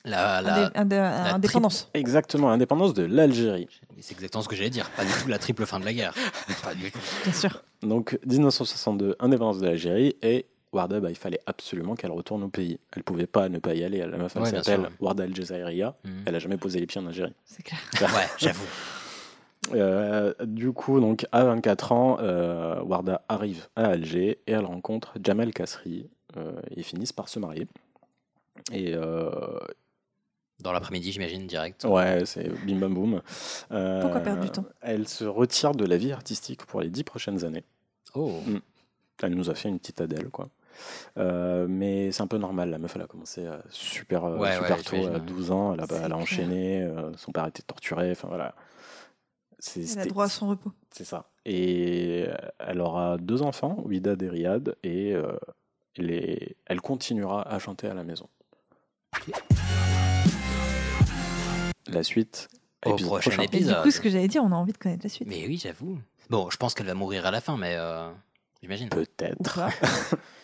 La, la- Indé- indé- indépendance. exactement l'indépendance de l'Algérie. C'est exactement ce que j'allais dire, pas du tout la triple fin de la guerre. Pas du tout. Bien sûr. Donc 1962, indépendance de l'Algérie et Warda, bah, il fallait absolument qu'elle retourne au pays. Elle pouvait pas ne pas y aller. La meuf, elle Ouais, s'appelle sûr. Warda El Jazairiya. Mhm. Elle a jamais posé les pieds en Algérie. C'est clair. Ouais, j'avoue. Euh, du coup, donc à 24 ans, euh, Warda arrive à Alger et elle rencontre Jamel Kasri. Euh, ils finissent par se marier. Et euh, Dans l'après-midi, j'imagine, direct. ouais, c'est bim bam boum. Euh, Pourquoi perdre du temps? Elle se retire de la vie artistique pour les dix prochaines années. Oh. Elle nous a fait une petite Adèle, quoi. Euh, mais c'est un peu normal, la meuf elle a commencé euh, super, euh, Ouais, super ouais, tôt, à ouais. 12 ans, elle a, elle a enchaîné, euh, son père était torturé, enfin voilà. Elle a droit à son repos. C'est ça. Et euh, elle aura deux enfants, Ouida et Riyad, et euh, les- elle continuera à chanter à la maison. La suite. Au épisode prochain prochain. Et du épisode. coup, ce que j'allais dire, on a envie de connaître la suite. Mais oui, j'avoue. Bon, je pense qu'elle va mourir à la fin, mais euh, j'imagine. Peut-être. pas.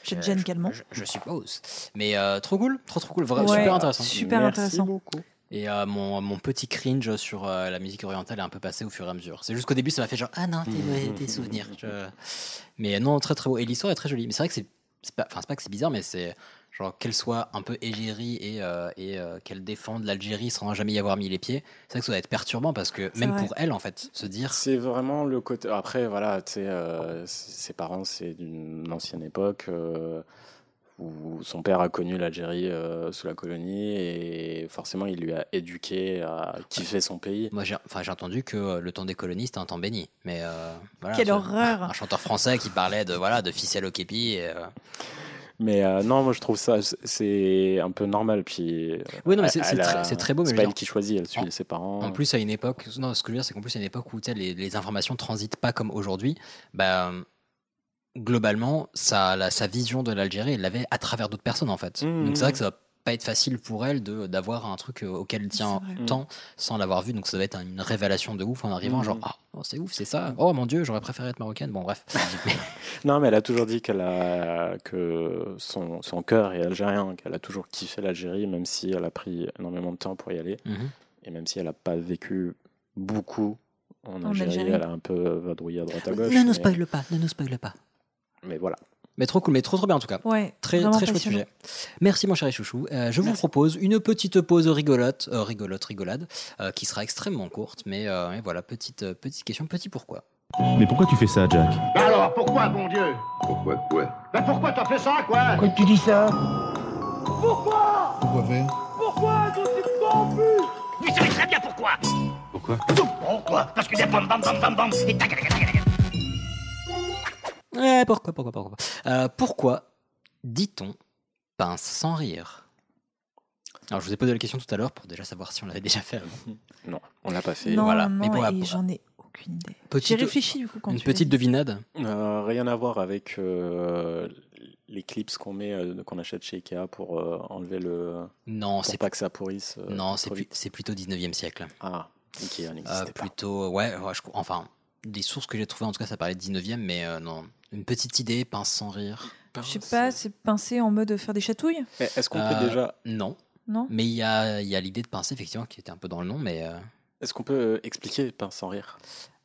Je te Euh, gêne je- calmement. Je, je suppose. Mais euh, trop cool, trop trop cool, vraiment Ouais. super intéressant. Super Merci intéressant. beaucoup. Et euh, mon, mon petit cringe sur euh, la musique orientale est un peu passé au fur et à mesure. C'est juste qu'au début, ça m'a fait genre, ah non, tes, tes souvenirs. Je- Mais non, très très beau. Et l'histoire est très jolie. Mais c'est vrai que c'est. c'est Pas, enfin, c'est pas que c'est bizarre, mais c'est genre qu'elle soit un peu égérie et, euh, et euh, qu'elle défende l'Algérie sans jamais y avoir mis les pieds. C'est vrai que ça doit être perturbant parce que même vrai. pour elle, en fait, se dire. C'est vraiment le côté. Après, voilà, tu sais, euh, ses parents, c'est d'une ancienne époque euh, où son père a connu l'Algérie euh, sous la colonie et forcément, il lui a éduqué à kiffer son pays. Moi, j'ai enfin, j'ai entendu que euh, le temps des colonies, c'était un temps béni. Mais euh, voilà, Quelle horreur Un chanteur français qui parlait de, voilà, de ficelle au képi. Et, euh, Mais euh, non, moi, je trouve ça, c'est un peu normal. Puis, Oui, non, mais c'est- très- beau, mais C'est pas elle qui choisit, elle suit en- ses parents. En plus, à une époque, non, ce que je veux dire, c'est qu'en plus, à une époque où tu sais, les, les informations transitent pas comme aujourd'hui, bah, euh, globalement, sa, la- sa vision de l'Algérie, elle l'avait à travers d'autres personnes, en fait. Mmh. Donc, c'est vrai que ça va pas être facile pour elle de d'avoir un truc euh, auquel elle tient tant sans l'avoir vu. Donc, ça va être une révélation de ouf en arrivant, Mmh. genre, ah, oh, c'est ouf, c'est ça. Oh mon dieu, j'aurais préféré être marocaine. Bon, bref. Non, mais elle a toujours dit qu'elle a que son, son cœur est algérien, qu'elle a toujours kiffé l'Algérie, même si elle a pris énormément de temps pour y aller, Mhm. et même si elle n'a pas vécu beaucoup En En Algérie, Algérie. elle a un peu vadrouillé à droite à gauche. Ne nous mais- spoil pas, ne nous spoil pas. Mais voilà. Mais trop cool, mais trop trop bien en tout cas. Ouais, Très, très chouette sujet. Merci mon chéri chouchou. Euh, je vous Merci. propose une petite pause rigolote, euh, rigolote, rigolade, euh, qui sera extrêmement courte, mais, euh, voilà, petite, euh, petite question, petit pourquoi. Mais pourquoi tu fais ça, Jack? Bah alors, pourquoi, bon Dieu? Pourquoi quoi? Bah pourquoi t'as fait ça, quoi? Pourquoi tu dis ça? Pourquoi? Faire? Vous savez très bien pourquoi Pourquoi? Pourquoi? Parce que des bam bam bam bam bam et tac tac tac. Eh, pourquoi, pourquoi, pourquoi Euh, Pourquoi dit-on pince sans rire? Alors je vous ai posé la question tout à l'heure pour déjà savoir si on l'avait déjà fait. avant. Non, on l'a pas fait. Non, voilà. non, Mais pour la- et j'en ai aucune idée. J'ai réfléchi du coup quand Une tu petite devinade Euh, rien à voir avec euh, les clips qu'on met, euh, qu'on achète chez Ikea pour euh, enlever le. Non, pour c'est pas que ça pourrisse. euh, non, c'est plus- plutôt 19e siècle. Ah, Ikea Euh, n'existait pas. plutôt, ouais, ouais, je- enfin, des sources que j'ai trouvées, en tout cas, ça parlait de 19e, mais euh, non. Une petite idée, pince sans rire. Je sais pas, c'est pincé en mode faire des chatouilles? Mais Est-ce qu'on Euh, peut déjà? Non. Non? Mais il y a, il y a l'idée de pincer, effectivement, qui était un peu dans le nom, mais. euh, Est-ce qu'on peut euh, expliquer pince sans rire?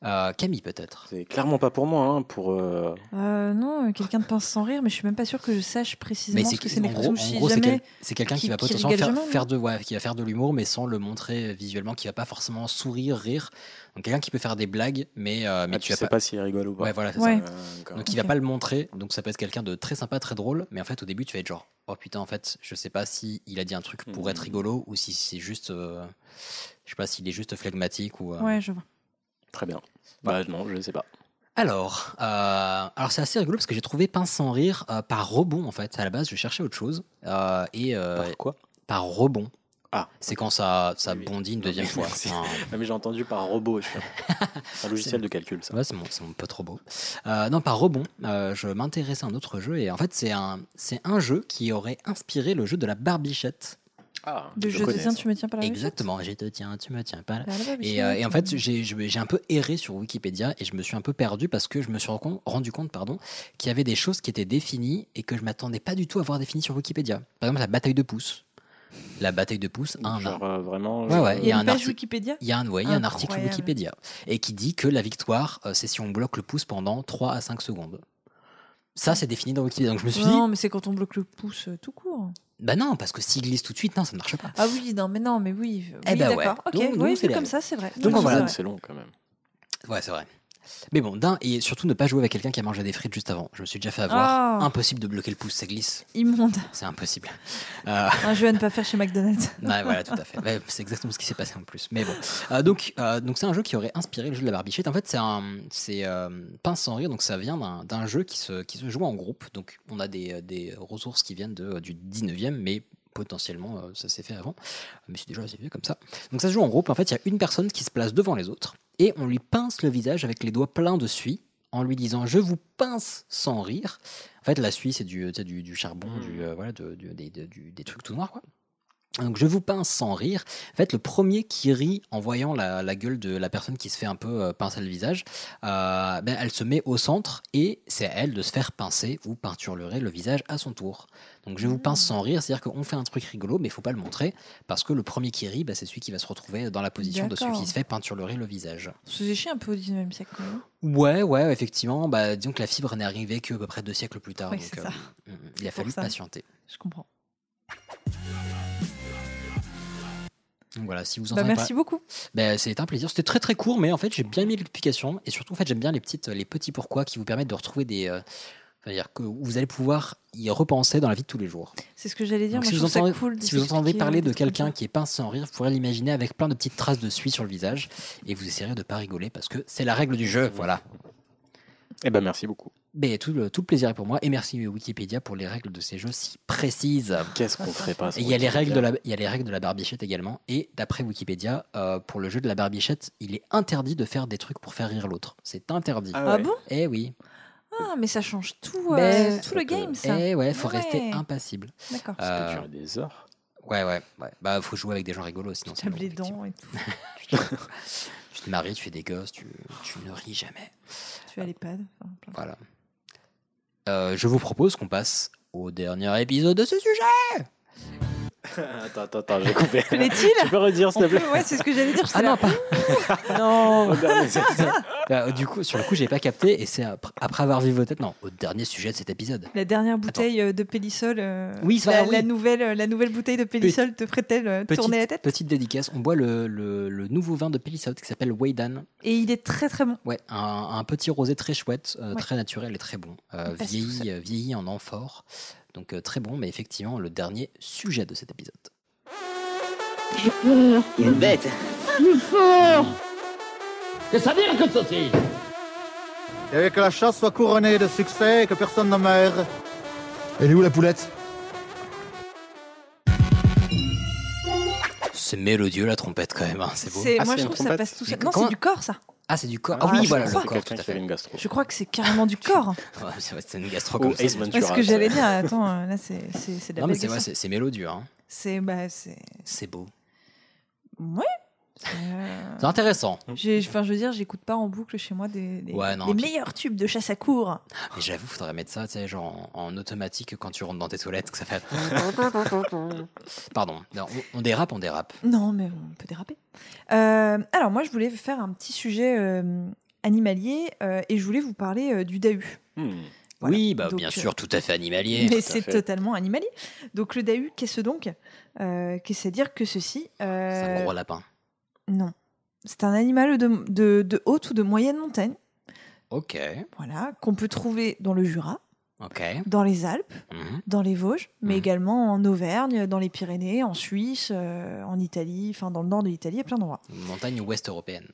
Euh, Camille, peut-être. C'est clairement pas pour moi, hein, pour. euh, Euh, Non, quelqu'un de pince sans rire, mais je suis même pas sûre que je sache précisément Mais ce c'est que c'est en gros, en gros, c'est jamais. quel- c'est quelqu'un qui, qui- va potentiellement faire, jamais, non faire de, ouais, qui va faire de l'humour, mais sans le montrer visuellement, qui va pas forcément sourire, rire. Donc quelqu'un qui peut faire des blagues, mais, euh, mais ah, tu tu vas sais pas. pas s'il rigole ou pas. Ouais, voilà, c'est Ouais. ça. Euh. Donc il va pas le montrer, donc ça peut être quelqu'un de très sympa, très drôle, mais en fait au début tu vas être genre oh putain en fait je sais pas si il a dit un truc pour être Mhm. rigolo ou si c'est juste euh, je sais pas s'il est juste phlegmatique ou euh. Ouais, je vois. Très bien. Bah non, je sais pas. alors euh, alors c'est assez rigolo parce que j'ai trouvé pince sans rire euh, par rebond en fait à la base je cherchais autre chose euh, et euh, Par quoi? par rebond Ah. c'est quand ça ça Oui. bondit une deuxième fois merci. Enfin, Ah, mais j'ai entendu par robot. je un logiciel de calcul, ça. Ouais, c'est mon, c'est mon pote robot. Euh, non, par rebond, euh, je m'intéressais à un autre jeu et en fait, c'est un, c'est un jeu qui aurait inspiré le jeu de la barbichette. Ah, De je je te tiens, ça. tu me tiens pas la Exactement, j'ai te tiens, tu me tiens pas. là. Bah, Et, euh, en fait, j'ai je- un peu erré sur Wikipédia et je me suis un peu perdu parce que je me suis rendu, compte pardon, qu'il y avait des choses qui étaient définies et que je m'attendais pas du tout à voir définies sur Wikipédia. Par exemple, la bataille de pouces. La bataille de pouces, un, Genre euh, vraiment. Ouais, ouais, Il y a un une page article- Wikipédia il y a un, ouais, il y a un article. Wikipédia et qui dit que la victoire, euh, c'est si on bloque le pouce pendant 3 à 5 secondes. Ça, c'est défini dans Wikipédia. Donc je me suis Non, dit, mais c'est quand on bloque le pouce euh, tout court. bah non, parce que s'il glisse tout de suite, non, ça ne marche pas. Ah oui, non, mais non, mais oui. Eh oui, ben ouais. d'accord. Ok, Donc- donc oui, c'est comme ça, c'est vrai. Donc Non, voilà. C'est long quand même. Ouais, c'est vrai. Mais bon, d'un, et surtout ne pas jouer avec quelqu'un qui a mangé des frites juste avant. Je me suis déjà fait avoir. Ah. Impossible de bloquer le pouce, ça glisse. Immonde. C'est impossible. Euh, Un jeu à ne pas faire chez McDonald's. Ouais, voilà, tout à fait. Ouais, c'est exactement ce qui s'est passé en plus. Mais bon, Euh, donc, euh, donc c'est un jeu qui aurait inspiré le jeu de la barbichette. En fait, c'est un, c'est pince sans rire. Donc ça vient d'un, jeu qui se, qui se joue en groupe. Donc on a des, des ressources qui viennent de, du 19e, mais potentiellement ça s'est fait avant. Mais c'est déjà assez vieux comme ça. Donc ça se joue en groupe. En fait, il y a une personne qui se place devant les autres et on lui pince le visage avec les doigts pleins de suie en lui disant je vous pince sans rire. En fait, la suie c'est du, du, du charbon, du, euh, voilà, de- du- des, de- du- des trucs tout noirs quoi. Donc je vous pince sans rire. En fait, le premier qui rit en voyant la, la gueule de la personne qui se fait un peu euh, pincer le visage, euh, ben, elle se met au centre et c'est à elle de se faire pincer ou peintureler le visage à son tour. Donc je vous pince sans rire, c'est-à-dire qu'on fait un truc rigolo, mais il faut pas le montrer parce que le premier qui rit, ben, c'est celui qui va se retrouver dans la position de celui qui se fait peintureler le visage. Chier un peu au 19e siècle même. Ouais, ouais, effectivement. Bah, disons que la fibre n'est arrivée que à peu près deux siècles plus tard. Oui, donc, c'est euh, ça. mm, il a fallu ça. patienter. Je comprends. Voilà, si vous Bah, entendez merci beaucoup. Ben, c'est un plaisir. C'était très très court, mais en fait, j'ai bien aimé l'explication. Et surtout, en fait, j'aime bien les, petites, les petits pourquoi qui vous permettent de retrouver des. euh, c'est-à-dire que vous allez pouvoir y repenser dans la vie de tous les jours. C'est ce que j'allais dire. Donc, Moi, si je vous trouve entendez, ça cool. de si vous entendez parler des de quelqu'un qui est pince sans rire, vous pourrez l'imaginer avec plein de petites traces de suie sur le visage. Et vous essayerez de ne pas rigoler parce que c'est la règle du jeu. Voilà. Eh ben merci beaucoup. Ben, tout, le, tout le plaisir est pour moi. Et merci Wikipédia pour les règles de ces jeux si précises. Qu'est-ce qu'on ferait pas il y a les règles de la, il y a les règles de la barbichette également. Et d'après Wikipédia, euh, pour le jeu de la barbichette, il est interdit de faire des trucs pour faire rire l'autre. C'est interdit. Ah bon? Eh oui. Ah, mais ça change tout, euh, tout le game, ça. Eh ouais, faut Ouais. rester impassible. D'accord. Ça peut Euh, durer des heures. ouais, ouais, ouais. Bah, faut jouer avec des gens rigolos, sinon c'est long, les dents et tout. Tu te maries, tu fais des gosses, tu, tu ne ris jamais. Tu as l'EHPAD. enfin, Voilà. Euh, je vous propose qu'on passe au dernier épisode de ce sujet. attends, attends, attends, j'ai coupé. Plaît-il Tu peux redire, s'il te plaît peut- Ouais, c'est ce que j'allais dire. Ah là. non, pas. non. Au dernier épisode. Bah, du coup, sur le coup, j'ai pas capté et c'est après, après avoir vu vos têtes. Non, au dernier sujet de cet épisode. La dernière bouteille euh, de Pélisol. euh, Oui, ça la, va, la nouvelle, euh, la nouvelle bouteille de Pélisol te ferait-elle euh, Petite, tourner la tête? petite dédicace. On boit le, le- le nouveau vin de Pélissot qui s'appelle Waydan. Et il est très très bon. Ouais, un, un petit rosé très chouette, euh, Ouais. très naturel et très bon. Euh, vieilli, euh, vieilli en amphore. Donc euh, très bon, mais effectivement, le dernier sujet de cet épisode. Il est bête. Que ça dire que ceci Et que la chasse soit couronnée de succès et que personne ne meure. Elle est où la poulette? C'est mélodieux la trompette quand même, hein, c'est beau. C'est- Ah, moi, c'est je une trouve que ça passe tout seul. Non, c'est du corps, ça. Ah, c'est du corps. Ah, Ah, oui, voilà, le corps, tout à fait. une gastro. Je crois que c'est carrément du corps. Ouais, c'est une gastro Ou comme ça. Ace c'est- Ventura. Ouais, ce que j'allais dire. Attends, euh, là, c'est c'est- c'est de la Non, mais belle c'est vrai, question. c'est c'est mélodieux. Hein. C'est bah, c'est C'est beau. ouais. Euh, C'est intéressant. Enfin, je veux dire, j'écoute pas en boucle chez moi des, des- Ouais, non, les puis- meilleurs tubes de chasse à cour. Mais j'avoue, faudrait mettre ça, tu sais, genre en, en automatique quand tu rentres dans tes toilettes, que ça fait. Pardon. Non, on, on dérape, on dérape. Non, mais on peut déraper. Euh, alors, moi, je voulais faire un petit sujet euh, animalier euh, et je voulais vous parler euh, du Dahu. Hmm. Voilà. Oui, bah Donc, bien sûr, tout à fait animalier. Mais c'est totalement animalier. Donc, le Dahu, qu'est-ce donc? Euh, Qu'est-ce à dire que ceci? Euh, C'est un gros lapin. Non. C'est un animal de, de, de haute ou de moyenne montagne, Ok, voilà, qu'on peut trouver dans le Jura, dans les Alpes, Mhm. dans les Vosges, mais Mhm. également en Auvergne, dans les Pyrénées, en Suisse, euh, en Italie, enfin dans le nord de l'Italie, à plein d'endroits. Une montagne ouest européenne.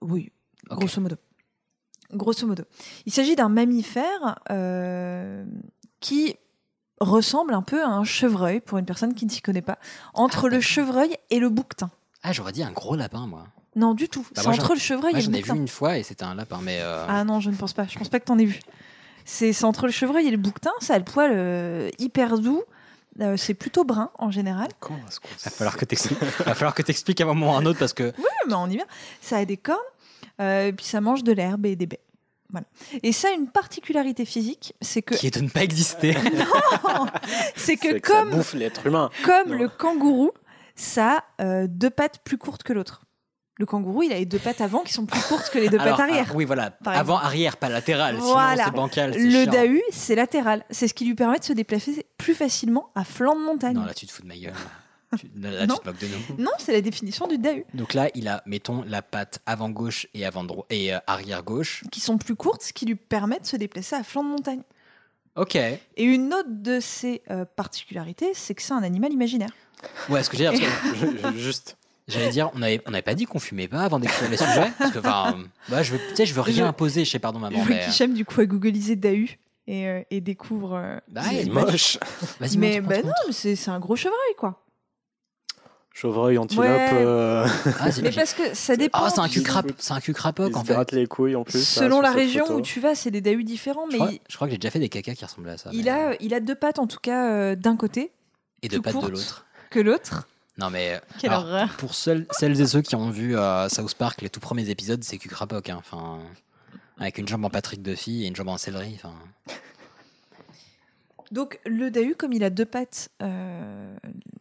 Oui, grosso modo. Grosso modo. Il s'agit d'un mammifère euh, qui ressemble un peu à un chevreuil, pour une personne qui ne s'y connaît pas, entre Ah, le chevreuil et le bouquetin. Ah, j'aurais dit un gros lapin, moi. Non, du tout. Bah, c'est j'en- entre le chevreuil Moi, et j'en le ai vu bouquetin. une fois et c'était un lapin, mais. euh, Ah non, je ne pense pas. Je pense pas que t'en aies vu. C'est entre le chevreuil et le bouquetin. Ça a le poil euh, hyper doux. Euh, c'est plutôt brun en général. Comment est-ce qu'on Va falloir que t'expliques. Va falloir que t'expliques à un moment ou à un autre parce que. Oui, mais on y vient. Ça a des cornes. euh, et puis ça mange de l'herbe et des baies. Voilà. Et ça a une particularité physique, c'est que, qui est de ne pas exister. c'est que C'est que ça comme, bouffe l'être humain. comme Non. le kangourou, ça a euh, deux pattes plus courtes que l'autre. Le kangourou, il a les deux pattes avant qui sont plus courtes que les deux Alors, pattes arrière. ah, oui, voilà. Avant, arrière, pas latéral. Voilà. Sinon, c'est bancal. c'est Le chiant. dahu, c'est latéral. C'est ce qui lui permet de se déplacer plus facilement à flanc de montagne. Non, là, tu te fous de ma gueule. Tu- Là, Non. tu te moques de nous. Non, c'est la définition du dahu. Donc là, il a, mettons, la patte avant gauche et avant droite et euh, arrière gauche. qui sont plus courtes, ce qui lui permet de se déplacer à flanc de montagne. Ok. Et une autre de ses euh, particularités, c'est que c'est un animal imaginaire. Ouais, ce que j'ai dire, parce que Je- je- Juste. j'allais dire, on n'avait on avait pas dit qu'on fumait pas avant d'écrire les sujets. Parce que, enfin, euh, bah, je veux, tu sais, je veux rien Je- imposer chez Pardon Maman, Je vois mais. euh, qu'Hicham, du coup, a googolisé Dahu et, euh, et découvre. euh, Bah, Il est moche. Vas-y, mais montre, bah montre, non, mais c'est c'est un gros chevreuil, quoi. Chevreuil, antilope. Ouais. euh. Ah, c'est- Mais parce que ça dépend. Ah, c'est un cul Il- crap, c'est un cul il crapoc en se fait. gratte les couilles en plus. Selon la région photo. où tu vas, c'est des Dahus différents, Je mais crois, il, je crois que j'ai déjà fait des cacas qui ressemblaient à ça. il mais- a, il a deux pattes, en tout cas, euh, d'un côté et de plus pattes de l'autre. Que l'autre. Non mais Quelle alors, horreur. pour celles et ceux qui ont vu euh, South Park les tout premiers épisodes, c'est cul crapoc. hein. Enfin, avec une jambe en Patrick Duffy et une jambe en céleri. Enfin, Donc le dahu, comme il a deux pattes euh,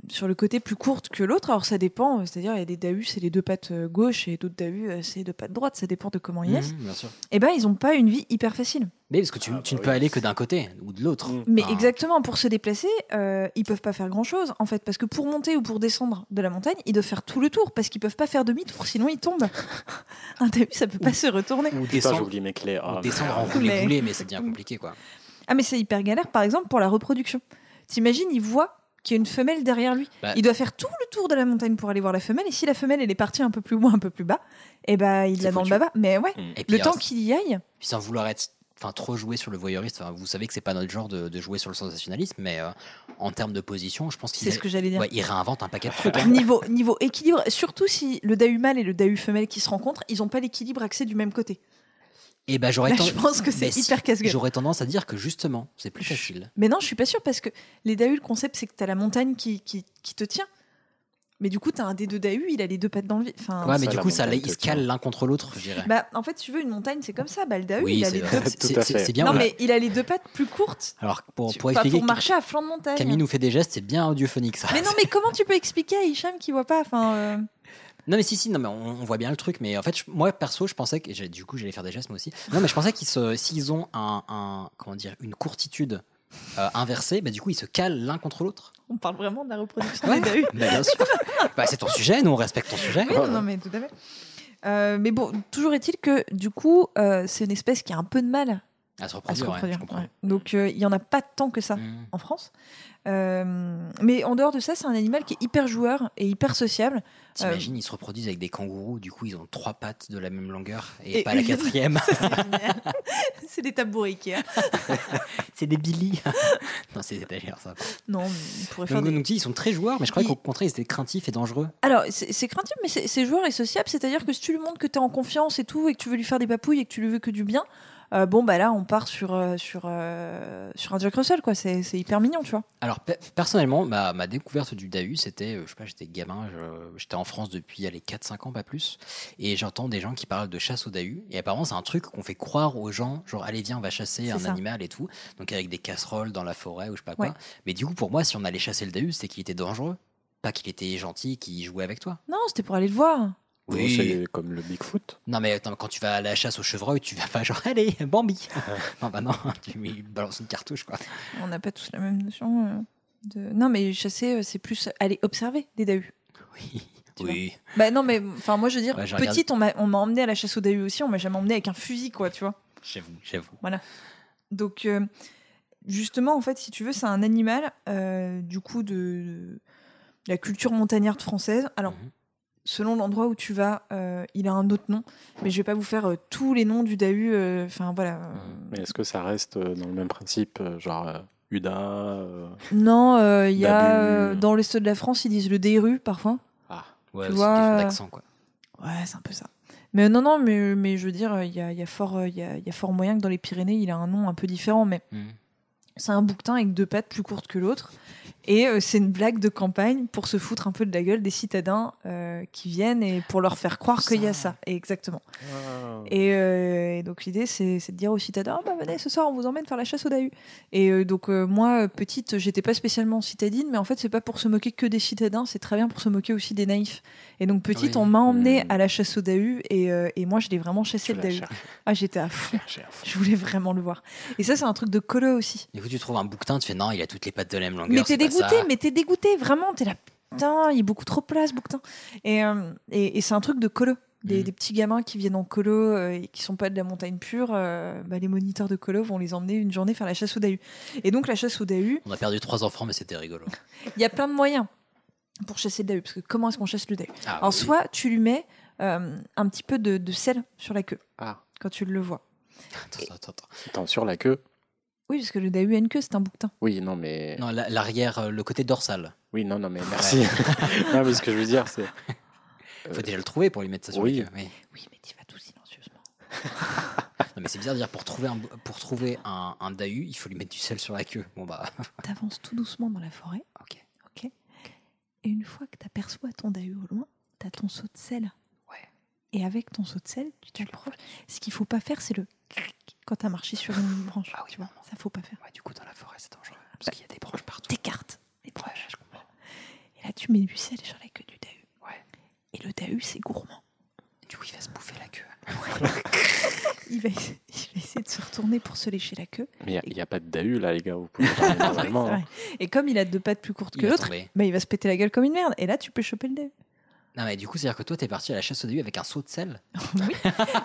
sur le côté plus courtes que l'autre, alors ça dépend, c'est-à-dire il y a des dahus, c'est les deux pattes euh, gauche et d'autres dahus, euh, c'est les deux pattes droite, ça dépend de comment ils naissent. bien sûr. Et ben ils n'ont pas une vie hyper facile. Mais parce que tu, Ah, tu bah ne peux oui. aller que d'un côté ou de l'autre. Mm. Mais exactement, pour se déplacer, euh, ils peuvent pas faire grand-chose en fait, parce que pour monter ou pour descendre de la montagne, ils doivent faire tout le tour, parce qu'ils peuvent pas faire demi-tour, sinon ils tombent. Un dahu, ça peut pas se retourner. Ou descendre, j'oublie mes clés. ou descendre en merde. roulé Mais- mais c'est bien compliqué quoi. Ah mais c'est hyper galère, par exemple pour la reproduction. T'imagines, il voit qu'il y a une femelle derrière lui. Bah- il doit faire tout le tour de la montagne pour aller voir la femelle, et si la femelle elle est partie un peu plus loin, un peu plus bas, et ben il l'a dans le baba. Mais ouais, Mm. Puis, le temps qu'il y aille. puis sans vouloir être enfin trop jouer sur le voyeuriste enfin, vous savez que c'est pas notre genre de, de jouer sur le sensationnalisme mais euh, en termes de position je pense qu'il C'est ce que j'allais dire. ouais, il réinvente un paquet de trucs hein. Niveau, niveau équilibre, surtout si le dahu mâle et le dahu femelle qui se rencontrent, ils n'ont pas l'équilibre axé du même côté. Et ben j'aurais Là, ten- je pense que c'est mais si, hyper casse-gueule. j'aurais tendance à dire que justement c'est plus facile Mais non, je suis pas sûre parce que les dahus, le concept, c'est que tu as la montagne qui, qui, qui te tient. Mais du coup, t'as un des deux Dahu, il a les deux pattes dans le vide. Enfin, Ouais, mais du coup, ça, ils se calent l'un contre l'autre, je dirais. Bah, en fait, tu veux, une montagne, c'est comme ça. Bah, le Dahu, oui, il a c'est les vrai. deux. C'est- bien. Non, mais il a les deux pattes plus courtes. Alors, pour, Tu- pour enfin, expliquer, pour marcher à flanc de montagne. Camille nous fait des gestes, c'est bien audiophonique ça. Mais non, mais comment tu peux expliquer à Hicham qui voit pas Enfin, euh, Non mais si si non mais on, on voit bien le truc mais en fait je- moi perso je pensais que du coup j'allais faire des gestes moi aussi non mais je pensais qu'ils s'ils ont un, un- comment dire une courtitude euh, inversée bah du coup ils se calent l'un contre l'autre on parle vraiment de la reproduction Ouais. des bah, bien sûr bah, c'est ton sujet nous on respecte ton sujet Oui, non, non, mais tout à fait. Euh, mais bon, toujours est-il que du coup, euh, c'est une espèce qui a un peu de mal à se à reproduire, ouais, je ouais. Donc, il y en a pas tant que ça Mm. en France. Euh, mais en dehors de ça, c'est un animal qui est hyper joueur et hyper sociable. T'imagines ils se reproduisent avec des kangourous du coup ils ont trois pattes de la même longueur et, Et pas la quatrième C'est des tabourets Ikea. c'est des Billy non c'est des étagères ça Non, il pourrait faire donc, des... donc, ils sont très joueurs mais je croyais qu'au contraire ils étaient craintifs et dangereux Alors, c'est craintif, mais c'est c'est joueur et sociable. C'est-à-dire que si tu lui montres que tu es en confiance et tout, et que tu veux lui faire des papouilles et que tu lui veux que du bien, euh, bon, bah là, on part sur, euh, sur, euh, sur un Jack Russell, quoi. C'est c'est hyper mignon, tu vois. Alors pe- personnellement, ma, ma découverte du Dahu, c'était, je sais pas, j'étais gamin, j'étais en France depuis les 4-5 ans, pas plus, et j'entends des gens qui parlent de chasse au Dahu, et apparemment c'est un truc qu'on fait croire aux gens, genre allez viens on va chasser un ça. animal et tout, donc avec des casseroles dans la forêt ou je sais pas quoi. Ouais. Mais du coup pour moi, si on allait chasser le Dahu, c'était qu'il était dangereux, pas qu'il était gentil, qu'il jouait avec toi. Non, c'était pour aller le voir. Oui. C'est comme le Bigfoot. Non mais attends, quand tu vas à la chasse au chevreuil, tu vas pas genre allez Bambi. non bah non, tu lui balances une cartouche quoi. On n'a pas tous la même notion. euh, de... Non, mais chasser, euh, c'est plus aller observer des Dahus. Oui. Tu Oui. Bah non, mais enfin, moi, je veux dire, Ouais, j'ai regardé- petite, on m'a on m'a emmené à la chasse aux Dahus aussi. On m'a jamais emmené avec un fusil, quoi, tu vois. J'avoue, j'avoue. Donc, euh, justement, en fait, si tu veux, c'est un animal, euh, du coup, de, de la culture montagnarde française. Alors, Mhm. Selon l'endroit où tu vas, euh, il a un autre nom, mais je vais pas vous faire euh, tous les noms du Dahu. euh, Enfin, voilà. Mais est-ce que ça reste euh, dans le même principe, genre euh, Uda euh, Non, euh, il y a euh, dans l'est de la France, ils disent le Dairu parfois. Ah, Ouais, Tu c'est d'accent quoi. Ouais, c'est un peu ça. Mais non, non, mais, mais je veux dire, il y a, il y, a fort, il y, a, y a fort moyen que dans les Pyrénées, il a un nom un peu différent, mais Mhm. c'est un bouquetin avec deux pattes plus courtes que l'autre. Et euh, c'est une blague de campagne pour se foutre un peu de la gueule des citadins euh, qui viennent et pour leur faire croire qu'il y a ça. Et exactement. Et, euh, et donc l'idée, c'est de dire aux citadins, Ah, bah venez, ce soir, on vous emmène faire la chasse au Dahu. Et euh, donc euh, moi, petite, j'étais pas spécialement citadine, mais en fait, c'est pas pour se moquer que des citadins, c'est très bien pour se moquer aussi des naïfs. Et donc petite, Oui. on m'a emmené Mhm. à la chasse au Dahu, et, euh, et moi, je l'ai vraiment chassé tu le Dahu. Ah, j'étais à fond. Je voulais vraiment le voir. Et ça, c'est un truc de colo aussi. Du coup, tu trouves un bouquetin, tu fais non, il a toutes les pattes de la même longueur. Mais t'es dégoûté, ça. mais t'es dégoûté, vraiment. T'es là, putain, il y a beaucoup trop de place, bouquetin. Et, euh, et, et c'est un truc de colo. Des, Mhm. des petits gamins qui viennent en colo euh, et qui sont pas de la montagne pure, euh, bah, les moniteurs de colo vont les emmener une journée faire la chasse au Dahu. Et donc la chasse au Dahu, On a perdu trois enfants, mais c'était rigolo. il y a plein de moyens pour chasser le Dahu. Parce que comment est-ce qu'on chasse le Dahu? Ah, Alors oui. soit tu lui mets euh, un petit peu de, de sel sur la queue Ah, quand tu le vois. Attends, attends, attends. attends, sur la queue Oui, parce que le Dahu a une queue, c'est un bouquetin. Oui, non, mais. Non, la- l'arrière, euh, le côté dorsal. Oui, non, non, mais merci. non, mais ce que je veux dire, c'est. Faut déjà le trouver pour lui mettre ça sur oui. la queue. Oui. Oui, mais tu vas tout silencieusement. Non, mais c'est bizarre de dire pour trouver un, pour trouver un, un dahu, il faut lui mettre du sel sur la queue. Bon bah, T'avances tout doucement dans la forêt. ok. Ok. Et une fois que tu aperçois ton dahu au loin, tu as ton seau de sel. Ouais. Et avec ton seau de sel, tu t'approches. Ce qu'il faut pas faire, c'est le cric quand tu as marché sur une branche. Ah oui, tu vois, vraiment. ça faut pas faire. Ouais, du coup, dans la forêt, c'est dangereux. Parce qu'il y a des branches partout. T'écartes les Ouais, branches. je comprends. Et là, tu mets du sel sur la queue du dahu. Ouais. Et le dahu, c'est gourmand. Du coup, il va se bouffer la queue. Il va, il va essayer de se retourner pour se lécher la queue. Mais il n'y a, pas de dahu là, les gars. Vous pouvez normalement. C'est hein. Et comme il a deux pattes plus courtes Il que l'autre, bah, il va se péter la gueule comme une merde. Et là, tu peux choper le dahu. Non, mais du coup, c'est-à-dire que toi, t'es parti à la chasse au dahu avec un seau de sel.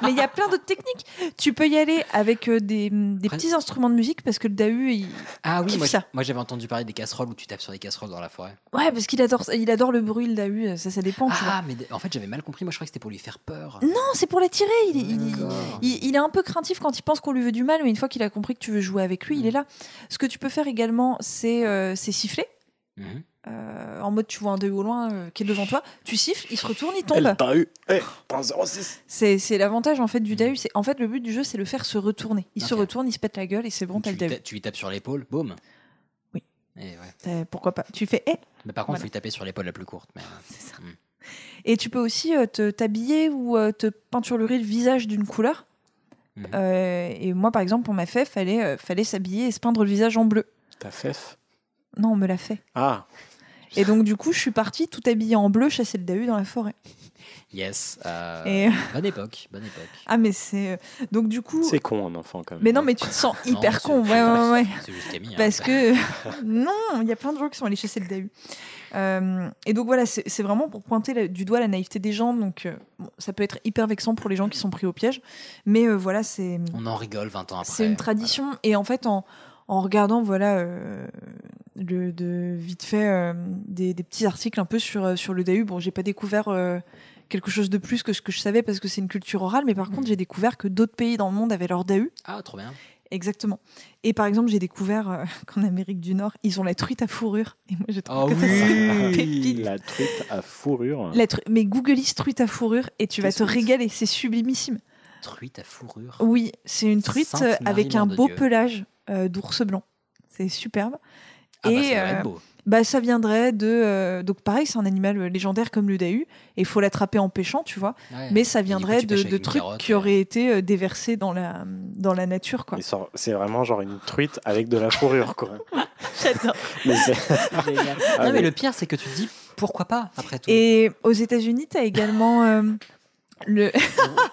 Mais il y a plein d'autres techniques. Tu peux y aller avec euh, des, des Après- petits instruments de musique parce que le dahu, il... Ah oui, Kiffe moi, ça. moi j'avais entendu parler des casseroles où tu tapes sur des casseroles dans la forêt. ouais, parce qu'il adore, il adore le bruit, le dahu. Ça, ça dépend. tu vois. Ah, mais d- en fait, j'avais mal compris. Moi, je croyais que c'était pour lui faire peur. Non, c'est pour l'attirer. Il, est- il, D'accord. il- il est un peu craintif quand il pense qu'on lui veut du mal, mais une fois qu'il a compris que tu veux jouer avec lui, il est là. Ce que tu peux faire également, c'est euh, c'est siffler. Mhm. Euh, en mode, tu vois un dahu au loin euh, qui est devant toi, tu siffles, il se retourne, il tombe. Eh, t'as un 06. C'est c'est l'avantage en fait du dahu. C'est en fait le but du jeu, c'est le faire se retourner. Il se retourne, il se pète la gueule et c'est bon, t'as tu, le ta- tu lui tapes sur l'épaule, boum. Oui. Et, ouais. Euh, pourquoi pas Tu fais eh Mais par contre, il Voilà. faut lui taper sur l'épaule la plus courte. Mais, euh, mm. Et tu peux aussi euh, te t'habiller ou euh, te peinturer le visage d'une couleur. Euh, et moi, par exemple, on m'a fait, fallait, euh, fallait s'habiller et se peindre le visage en bleu. Ta fef Non, on me l'a fait. Ah, Et donc, du coup, je suis partie tout habillée en bleu chasser le dahu dans la forêt. Yes. euh, Et- Bonne époque. Bonne époque. Ah, mais c'est. euh, Donc, du coup. c'est con un enfant quand même. Mais non, mais tu te sens hyper con. Ouais, ouais, ouais. C'est juste Camille. hein. Parce que. non, il y a plein de gens qui sont allés chasser le dahu. Euh, et donc voilà, c'est vraiment pour pointer la- du doigt la naïveté des gens. Donc euh, bon, ça peut être hyper vexant pour les gens qui sont pris au piège. Mais euh, voilà, c'est. On en rigole 20 ans après. C'est une tradition et en fait en, en regardant voilà euh, le, de vite fait euh, des, des petits articles un peu sur euh, sur le Dahu. Bon, j'ai pas découvert euh, quelque chose de plus que ce que je savais parce que c'est une culture orale, mais par contre j'ai découvert que d'autres pays dans le monde avaient leur Dahu. Ah, trop bien. Exactement. Et par exemple, j'ai découvert euh, qu'en Amérique du Nord, ils ont la truite à fourrure. Et moi, je trouve Oh que oui. La truite à fourrure. La tru- Mais googleise truite à fourrure et tu vas te régaler. C'est sublimissime. Truite à fourrure. Oui, c'est une truite Sainte Marie, avec un beau Dieu. pelage d'ours blanc. C'est superbe. Ah, bah, et ça euh, beau. bah, ça viendrait de. euh, donc, pareil, c'est un animal euh, légendaire comme le dahu. Et il faut l'attraper en pêchant, tu vois. Ouais. Mais ça viendrait de, trucs carotte, qui auraient été euh, déversés dans la, dans la nature, quoi. C'est vraiment genre une truite avec de la fourrure, quoi. J'adore. Mais. Ah, non, mais mais- le pire, c'est que tu te dis pourquoi pas après tout. Et aux États-Unis, tu as également. euh, le...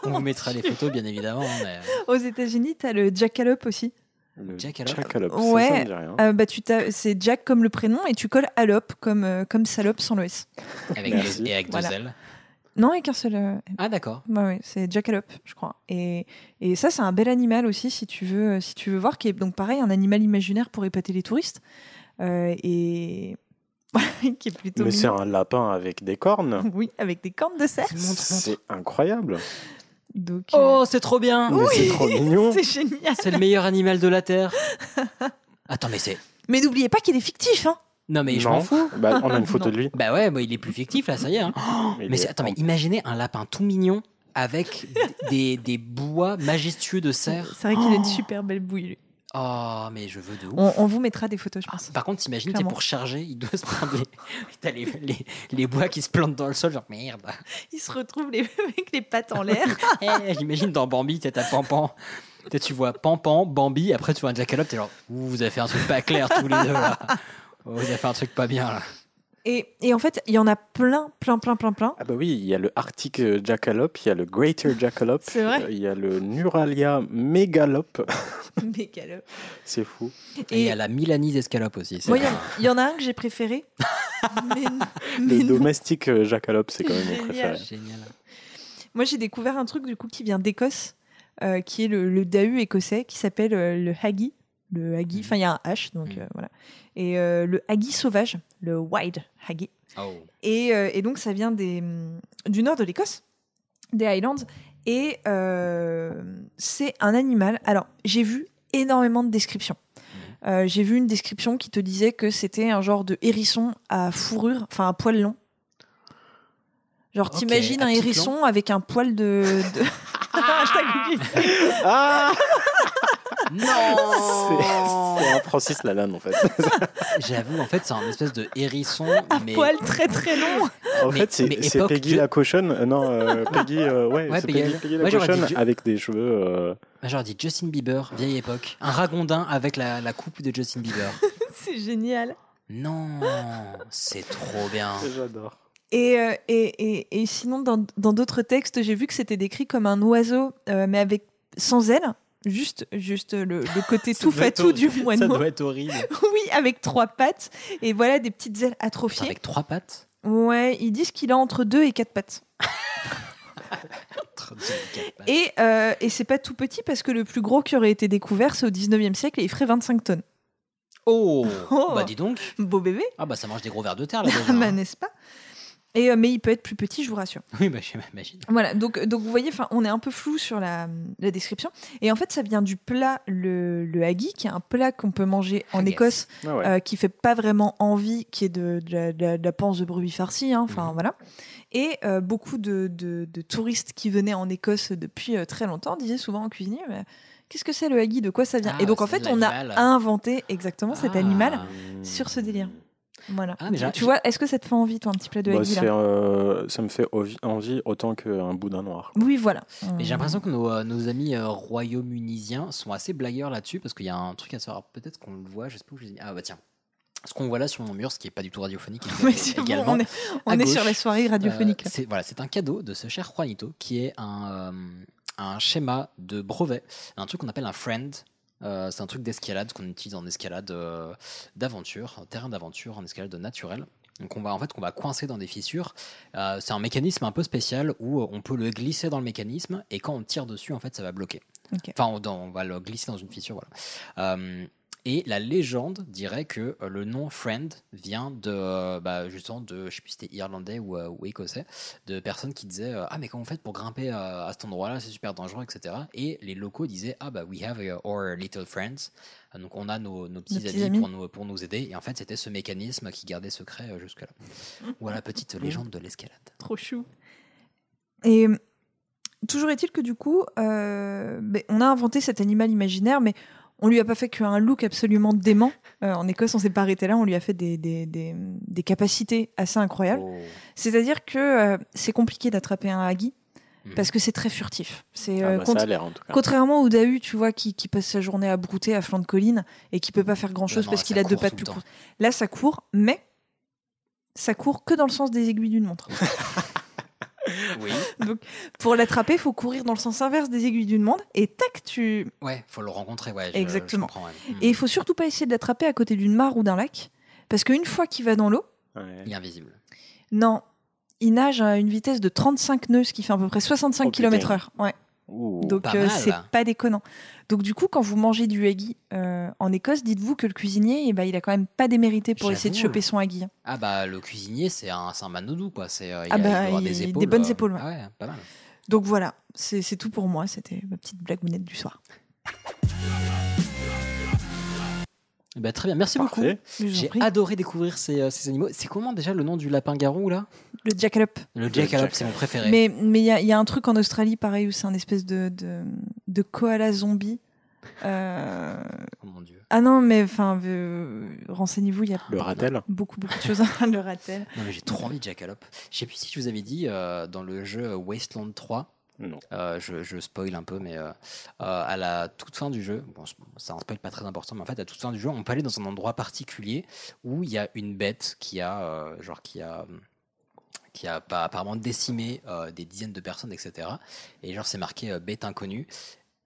On vous mettra les photos, bien évidemment. Mais... aux États-Unis, tu as le jackalope aussi. Le Jackalope. jackalope, ça, Ouais. ça rien. Euh, bah, tu t'as- c'est Jack comme le prénom et tu colles alope comme, euh, comme salope sans le S. Avec et avec Voilà. deux ailes. Non, avec un seul. euh, Ah, d'accord. Ouais, c'est jackalope, je crois. Et, et ça, c'est un bel animal aussi, si tu veux, si tu veux voir, qui est donc pareil, un animal imaginaire pour épater les touristes. Euh, et qui est plutôt. Mais c'est un lapin avec des cornes. Oui, avec des cornes de cerf. C'est incroyable. Donc, euh, Oh, c'est trop bien. C'est trop mignon. c'est génial. C'est le meilleur animal de la Terre. Attends, mais c'est. Mais n'oubliez pas qu'il est fictif, hein. Non, mais je Non. m'en fous. Bah, on a une photo Non. de lui. Bah ouais, moi, il est plus fictif, là, ça y est. hein. Mais est attends, mais imaginez un lapin tout mignon avec des, des bois majestueux de cerf. C'est vrai qu'il a une super belle bouille. Oh, mais je veux de ouf. On, on vous mettra des photos, je pense. Par contre, t'imagines, t'es pour charger, il doit se prendre les, t'as les, les, les bois qui se plantent dans le sol, genre merde. Il se retrouve les- avec les pattes en l'air. Eh, J'imagine dans Bambi, t'as Pampan. Tu vois Pampan, Bambi, après tu vois un jackalope, t'es genre, Ouh, vous avez fait un truc pas clair tous les deux là. Oh, Vous avez fait un truc pas bien là. Et, et en fait, il y en a plein, plein, plein, plein, plein. Ah bah oui, il y a le Arctic jackalope, il y a le Greater jackalope, euh, il y a le Nuralia megalope. Mégalo. C'est fou. Et il y a la Milanise escalope aussi. il y en- il y, en a un que j'ai préféré. mais, mais Le non. domestique euh, jackalope, c'est quand même mon préféré. Génial. Moi, j'ai découvert un truc du coup qui vient d'Écosse, euh, qui est le, le dahu écossais, qui s'appelle euh, le haggis. Le haggis, enfin, il y a un H, donc Mhm. euh, voilà. Et euh, le haggis sauvage, le wild haggis. Oh. Et, euh, et donc, ça vient des, hum, du nord de l'Écosse, des Highlands. Et euh, c'est un animal. Alors, j'ai vu énormément de descriptions. Euh, j'ai vu une description qui te disait que c'était un genre de hérisson à fourrure, enfin à poil long. Genre, Ok, t'imagines un hérisson avec un poil de. de... Ah Non C'est un Francis Lalanne en fait. J'avoue, en fait, c'est un espèce de hérisson, Un mais poil très très long. En Mais- fait, c'est Peggy je- la cochonne. euh, non, euh, Peggy, euh, ouais, Ouais, c'est Peggy- Peggy, Peggy la dit cochonne avec des cheveux. euh, j'aurais dit Justin Bieber, vieille époque. Un ragondin avec la, la coupe de Justin Bieber. C'est génial. Non, c'est trop bien. J'adore. Et, et, et, et sinon, dans dans d'autres textes, j'ai vu que c'était décrit comme un oiseau, euh, mais avec sans ailes. Juste, juste le, le côté tout fatou du horrible. Ça moineau. doit être horrible. Oui, avec trois pattes. Et voilà, des petites ailes atrophiées. Avec trois pattes. Ouais, ils disent qu'il a entre deux et quatre pattes. Et, euh, et c'est pas tout petit parce que le plus gros qui aurait été découvert, c'est au 19e siècle et il ferait 25 tonnes. Oh, Oh. Bah dis donc. Beau bébé, Ah bah ça mange des gros vers de terre là déjà. Ah bah, hein. n'est-ce pas? Et, euh, Mais il peut être plus petit, je vous rassure. Oui, bah j'imagine. Voilà, donc, donc vous voyez, enfin, on est un peu flou sur la, la description. Et en fait, ça vient du plat, le, le haggis, qui est un plat qu'on peut manger en Haggis. Écosse, Ah ouais. euh, qui fait pas vraiment envie, qui est de, de la, de la- de la panse de brebis farcie, hein, enfin Mhm. voilà. Et euh, beaucoup de, de- de touristes qui venaient en Écosse depuis euh, très longtemps disaient souvent au cuisinier mais Qu'est-ce que c'est le haggis De quoi ça vient? Ah, Et donc, en fait, on a inventé exactement cet Ah. animal sur ce délire. Voilà. Ah, mais j'ai- tu vois, est-ce que ça te fait envie, toi, un petit plat de Bah, là euh, ça me fait envie, autant qu'un boudin noir. Oui, voilà. Et j'ai l'impression que nos, euh, nos amis euh, royaumunisiens sont assez blagueurs là-dessus parce qu'il y a un truc à savoir. Peut-être qu'on le voit, je sais pas où je l'ai mis. Ah bah tiens. Ce qu'on voit là sur mon mur, ce qui est pas du tout radiophonique, Mais bon, également. on est, on est sur gauche, la soirée radiophonique. Euh, c'est voilà, c'est un cadeau de ce cher Juanito qui est un, euh, un schéma de brevet, un truc qu'on appelle un friend. Euh, c'est un truc d'escalade qu'on utilise en escalade euh, d'aventure, en terrain d'aventure, en escalade naturelle. Donc on va en fait qu'on va coincer dans des fissures. Euh, c'est un mécanisme un peu spécial où on peut le glisser dans le mécanisme et quand on tire dessus en fait ça va bloquer. Enfin on, on va le glisser dans une fissure voilà. Et la légende dirait que euh, le nom Friend vient de euh, bah, justement de je sais plus si c'était irlandais ou, euh, ou écossais de personnes qui disaient ah mais comment vous faites pour grimper à cet endroit-là? C'est super dangereux etc. Et les locaux disaient ah bah we have uh, our little friends donc on a nos, nos petits, petits amis, amis. Pour, nous, pour nous aider et en fait c'était ce mécanisme qui gardait secret euh, jusque là. Voilà petite légende de l'escalade. Trop chou. Et toujours est-il que du coup, ben, on a inventé cet animal imaginaire, mais on lui a pas fait qu'un look absolument dément. Euh, en Écosse, on s'est pas arrêté là, on lui a fait des, des, des- des capacités assez incroyables. Oh. C'est-à-dire que euh, c'est compliqué d'attraper un haggy Mhm. parce que c'est très furtif. C'est Ah euh, bah. Contrairement au Dahu, tu vois, qui, qui passe sa journée à brouter à flanc de colline et qui peut pas faire grand chose non, parce qu'il a deux pattes plus courtes. Là, ça court, mais ça court que dans le sens des aiguilles d'une montre. Oui. Pour l'attraper, il faut courir dans le sens inverse des aiguilles d'une montre et tac, tu. Ouais, faut le rencontrer. Ouais, je- Exactement. je comprends, ouais. Et il faut surtout pas essayer de l'attraper à côté d'une mare ou d'un lac parce qu'une fois qu'il va dans l'eau, Ouais. Il est invisible. non, il nage à une vitesse de 35 nœuds, ce qui fait à peu près 65 Oh, putain. km/h. Ouais. Ouh. Donc euh, c'est pas déconnant. Donc du coup, quand vous mangez du haggy euh, en Écosse, dites-vous que le cuisinier, eh ben, il a quand même pas démérité pour essayer de choper son haggy. Ah bah le cuisinier c'est un, c'est un manodou quoi. C'est euh, il Ah bah, il aura des bonnes épaules, ouais. ah ouais, pas mal. Donc voilà, c'est c'est tout pour moi. C'était ma petite blagounette du soir. Eh ben, très bien, merci Parfait. beaucoup. J'ai adoré découvrir ces, euh, ces animaux. C'est comment déjà le nom du lapin-garou là? Le jackalope. Le jackalope, c'est mon préféré. Mais mais il y, a- y a un truc en Australie pareil où c'est un espèce de, de, de koala zombie. Euh, Oh mon dieu. Ah non, mais enfin, euh, renseignez-vous, il y a Le ratel. beaucoup beaucoup de choses le ratel. Non mais j'ai trop envie de jackalope. Je sais plus si je vous avais dit euh, dans le jeu Wasteland 3. Non. euh, je, je spoil un peu, mais euh, euh, à la toute fin du jeu, bon, c'est un spoil pas très important, mais en fait, à toute fin du jeu, on peut aller dans un endroit particulier où il y a une bête qui a, euh, genre, qui a, qui a apparemment décimé euh, des dizaines de personnes, etc. Et genre, c'est marqué euh, bête inconnue.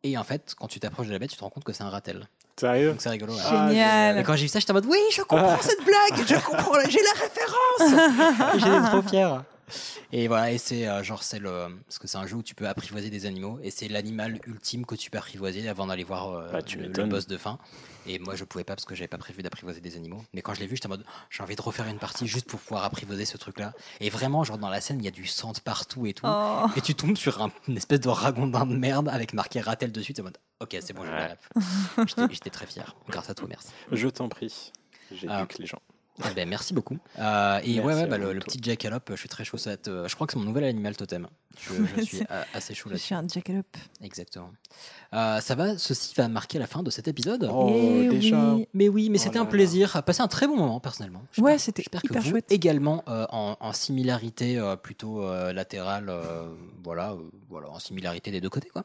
Et en fait, quand tu t'approches de la bête, tu te rends compte que c'est un ratel. Sérieux? Donc c'est rigolo. ouais. Ah, Génial. Et quand j'ai vu ça, j'étais en mode oui, je comprends cette blague, je comprends, j'ai la référence. J'étais trop fier. Et voilà, et c'est euh, genre c'est le parce que c'est un jeu où tu peux apprivoiser des animaux et c'est l'animal ultime que tu peux apprivoiser avant d'aller voir euh, Bah, tu le, boss de fin. Et moi je pouvais pas parce que j'avais pas prévu d'apprivoiser des animaux. Mais quand je l'ai vu, j'étais en mode j'ai envie de refaire une partie juste pour pouvoir apprivoiser ce truc-là. Et vraiment genre dans la scène, il y a du sang de partout et tout. Oh. Et tu tombes sur un- une espèce de ragondin de merde avec marqué ratel dessus. T'es en mode ok c'est bon, j'ai la ref. J'étais- J'étais très fier. Grâce à toi, merci. Je t'en prie. J'éduque Ah. les gens. Eh ben, merci beaucoup. Euh, et Merci ouais, bah, le, petit jackalope, je suis très chaud. Ça va être, euh, je crois que c'est mon nouvel animal totem. Je, je suis assez chaud Je là-dessus. suis un jackalope. Exactement. Euh, ça va, ceci va marquer la fin de cet épisode. Oh, Eh déjà. oui. Mais oui, mais Oh c'était là un plaisir. Passer un très bon moment personnellement. J'espère- Ouais, c'était J'espère que hyper vous chouette. également euh, en, en similarité euh, plutôt euh, latérale, euh, voilà, euh, voilà, en similarité des deux côtés quoi.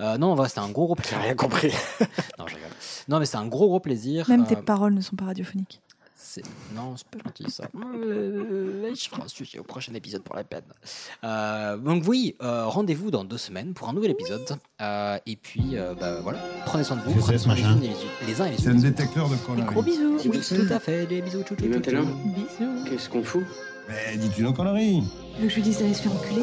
Euh, non, voilà, c'était un gros gros J'ai plaisir. rien compris. Non, je rigole. Non, mais c'est un gros gros plaisir. Même Euh, tes paroles ne sont pas radiophoniques. C'est- Non, c'est pas gentil ça. Euh, je ferai un sujet au prochain épisode pour la peine. Euh, donc oui, euh, rendez-vous dans deux semaines pour un nouvel épisode. Euh, et puis, euh, bah, voilà, prenez soin de vous. Prenez c'est, soin machin les, les uns et les C'est un autres. détecteur de Des conneries. gros bisous. C'est personne. Tout à fait, des bisous, tchou, tchou, Et tchou. Bisous. Qu'est-ce qu'on fout? Mais dis-tu nos conneries Tu veux que je lui dise d'aller se faire enculer?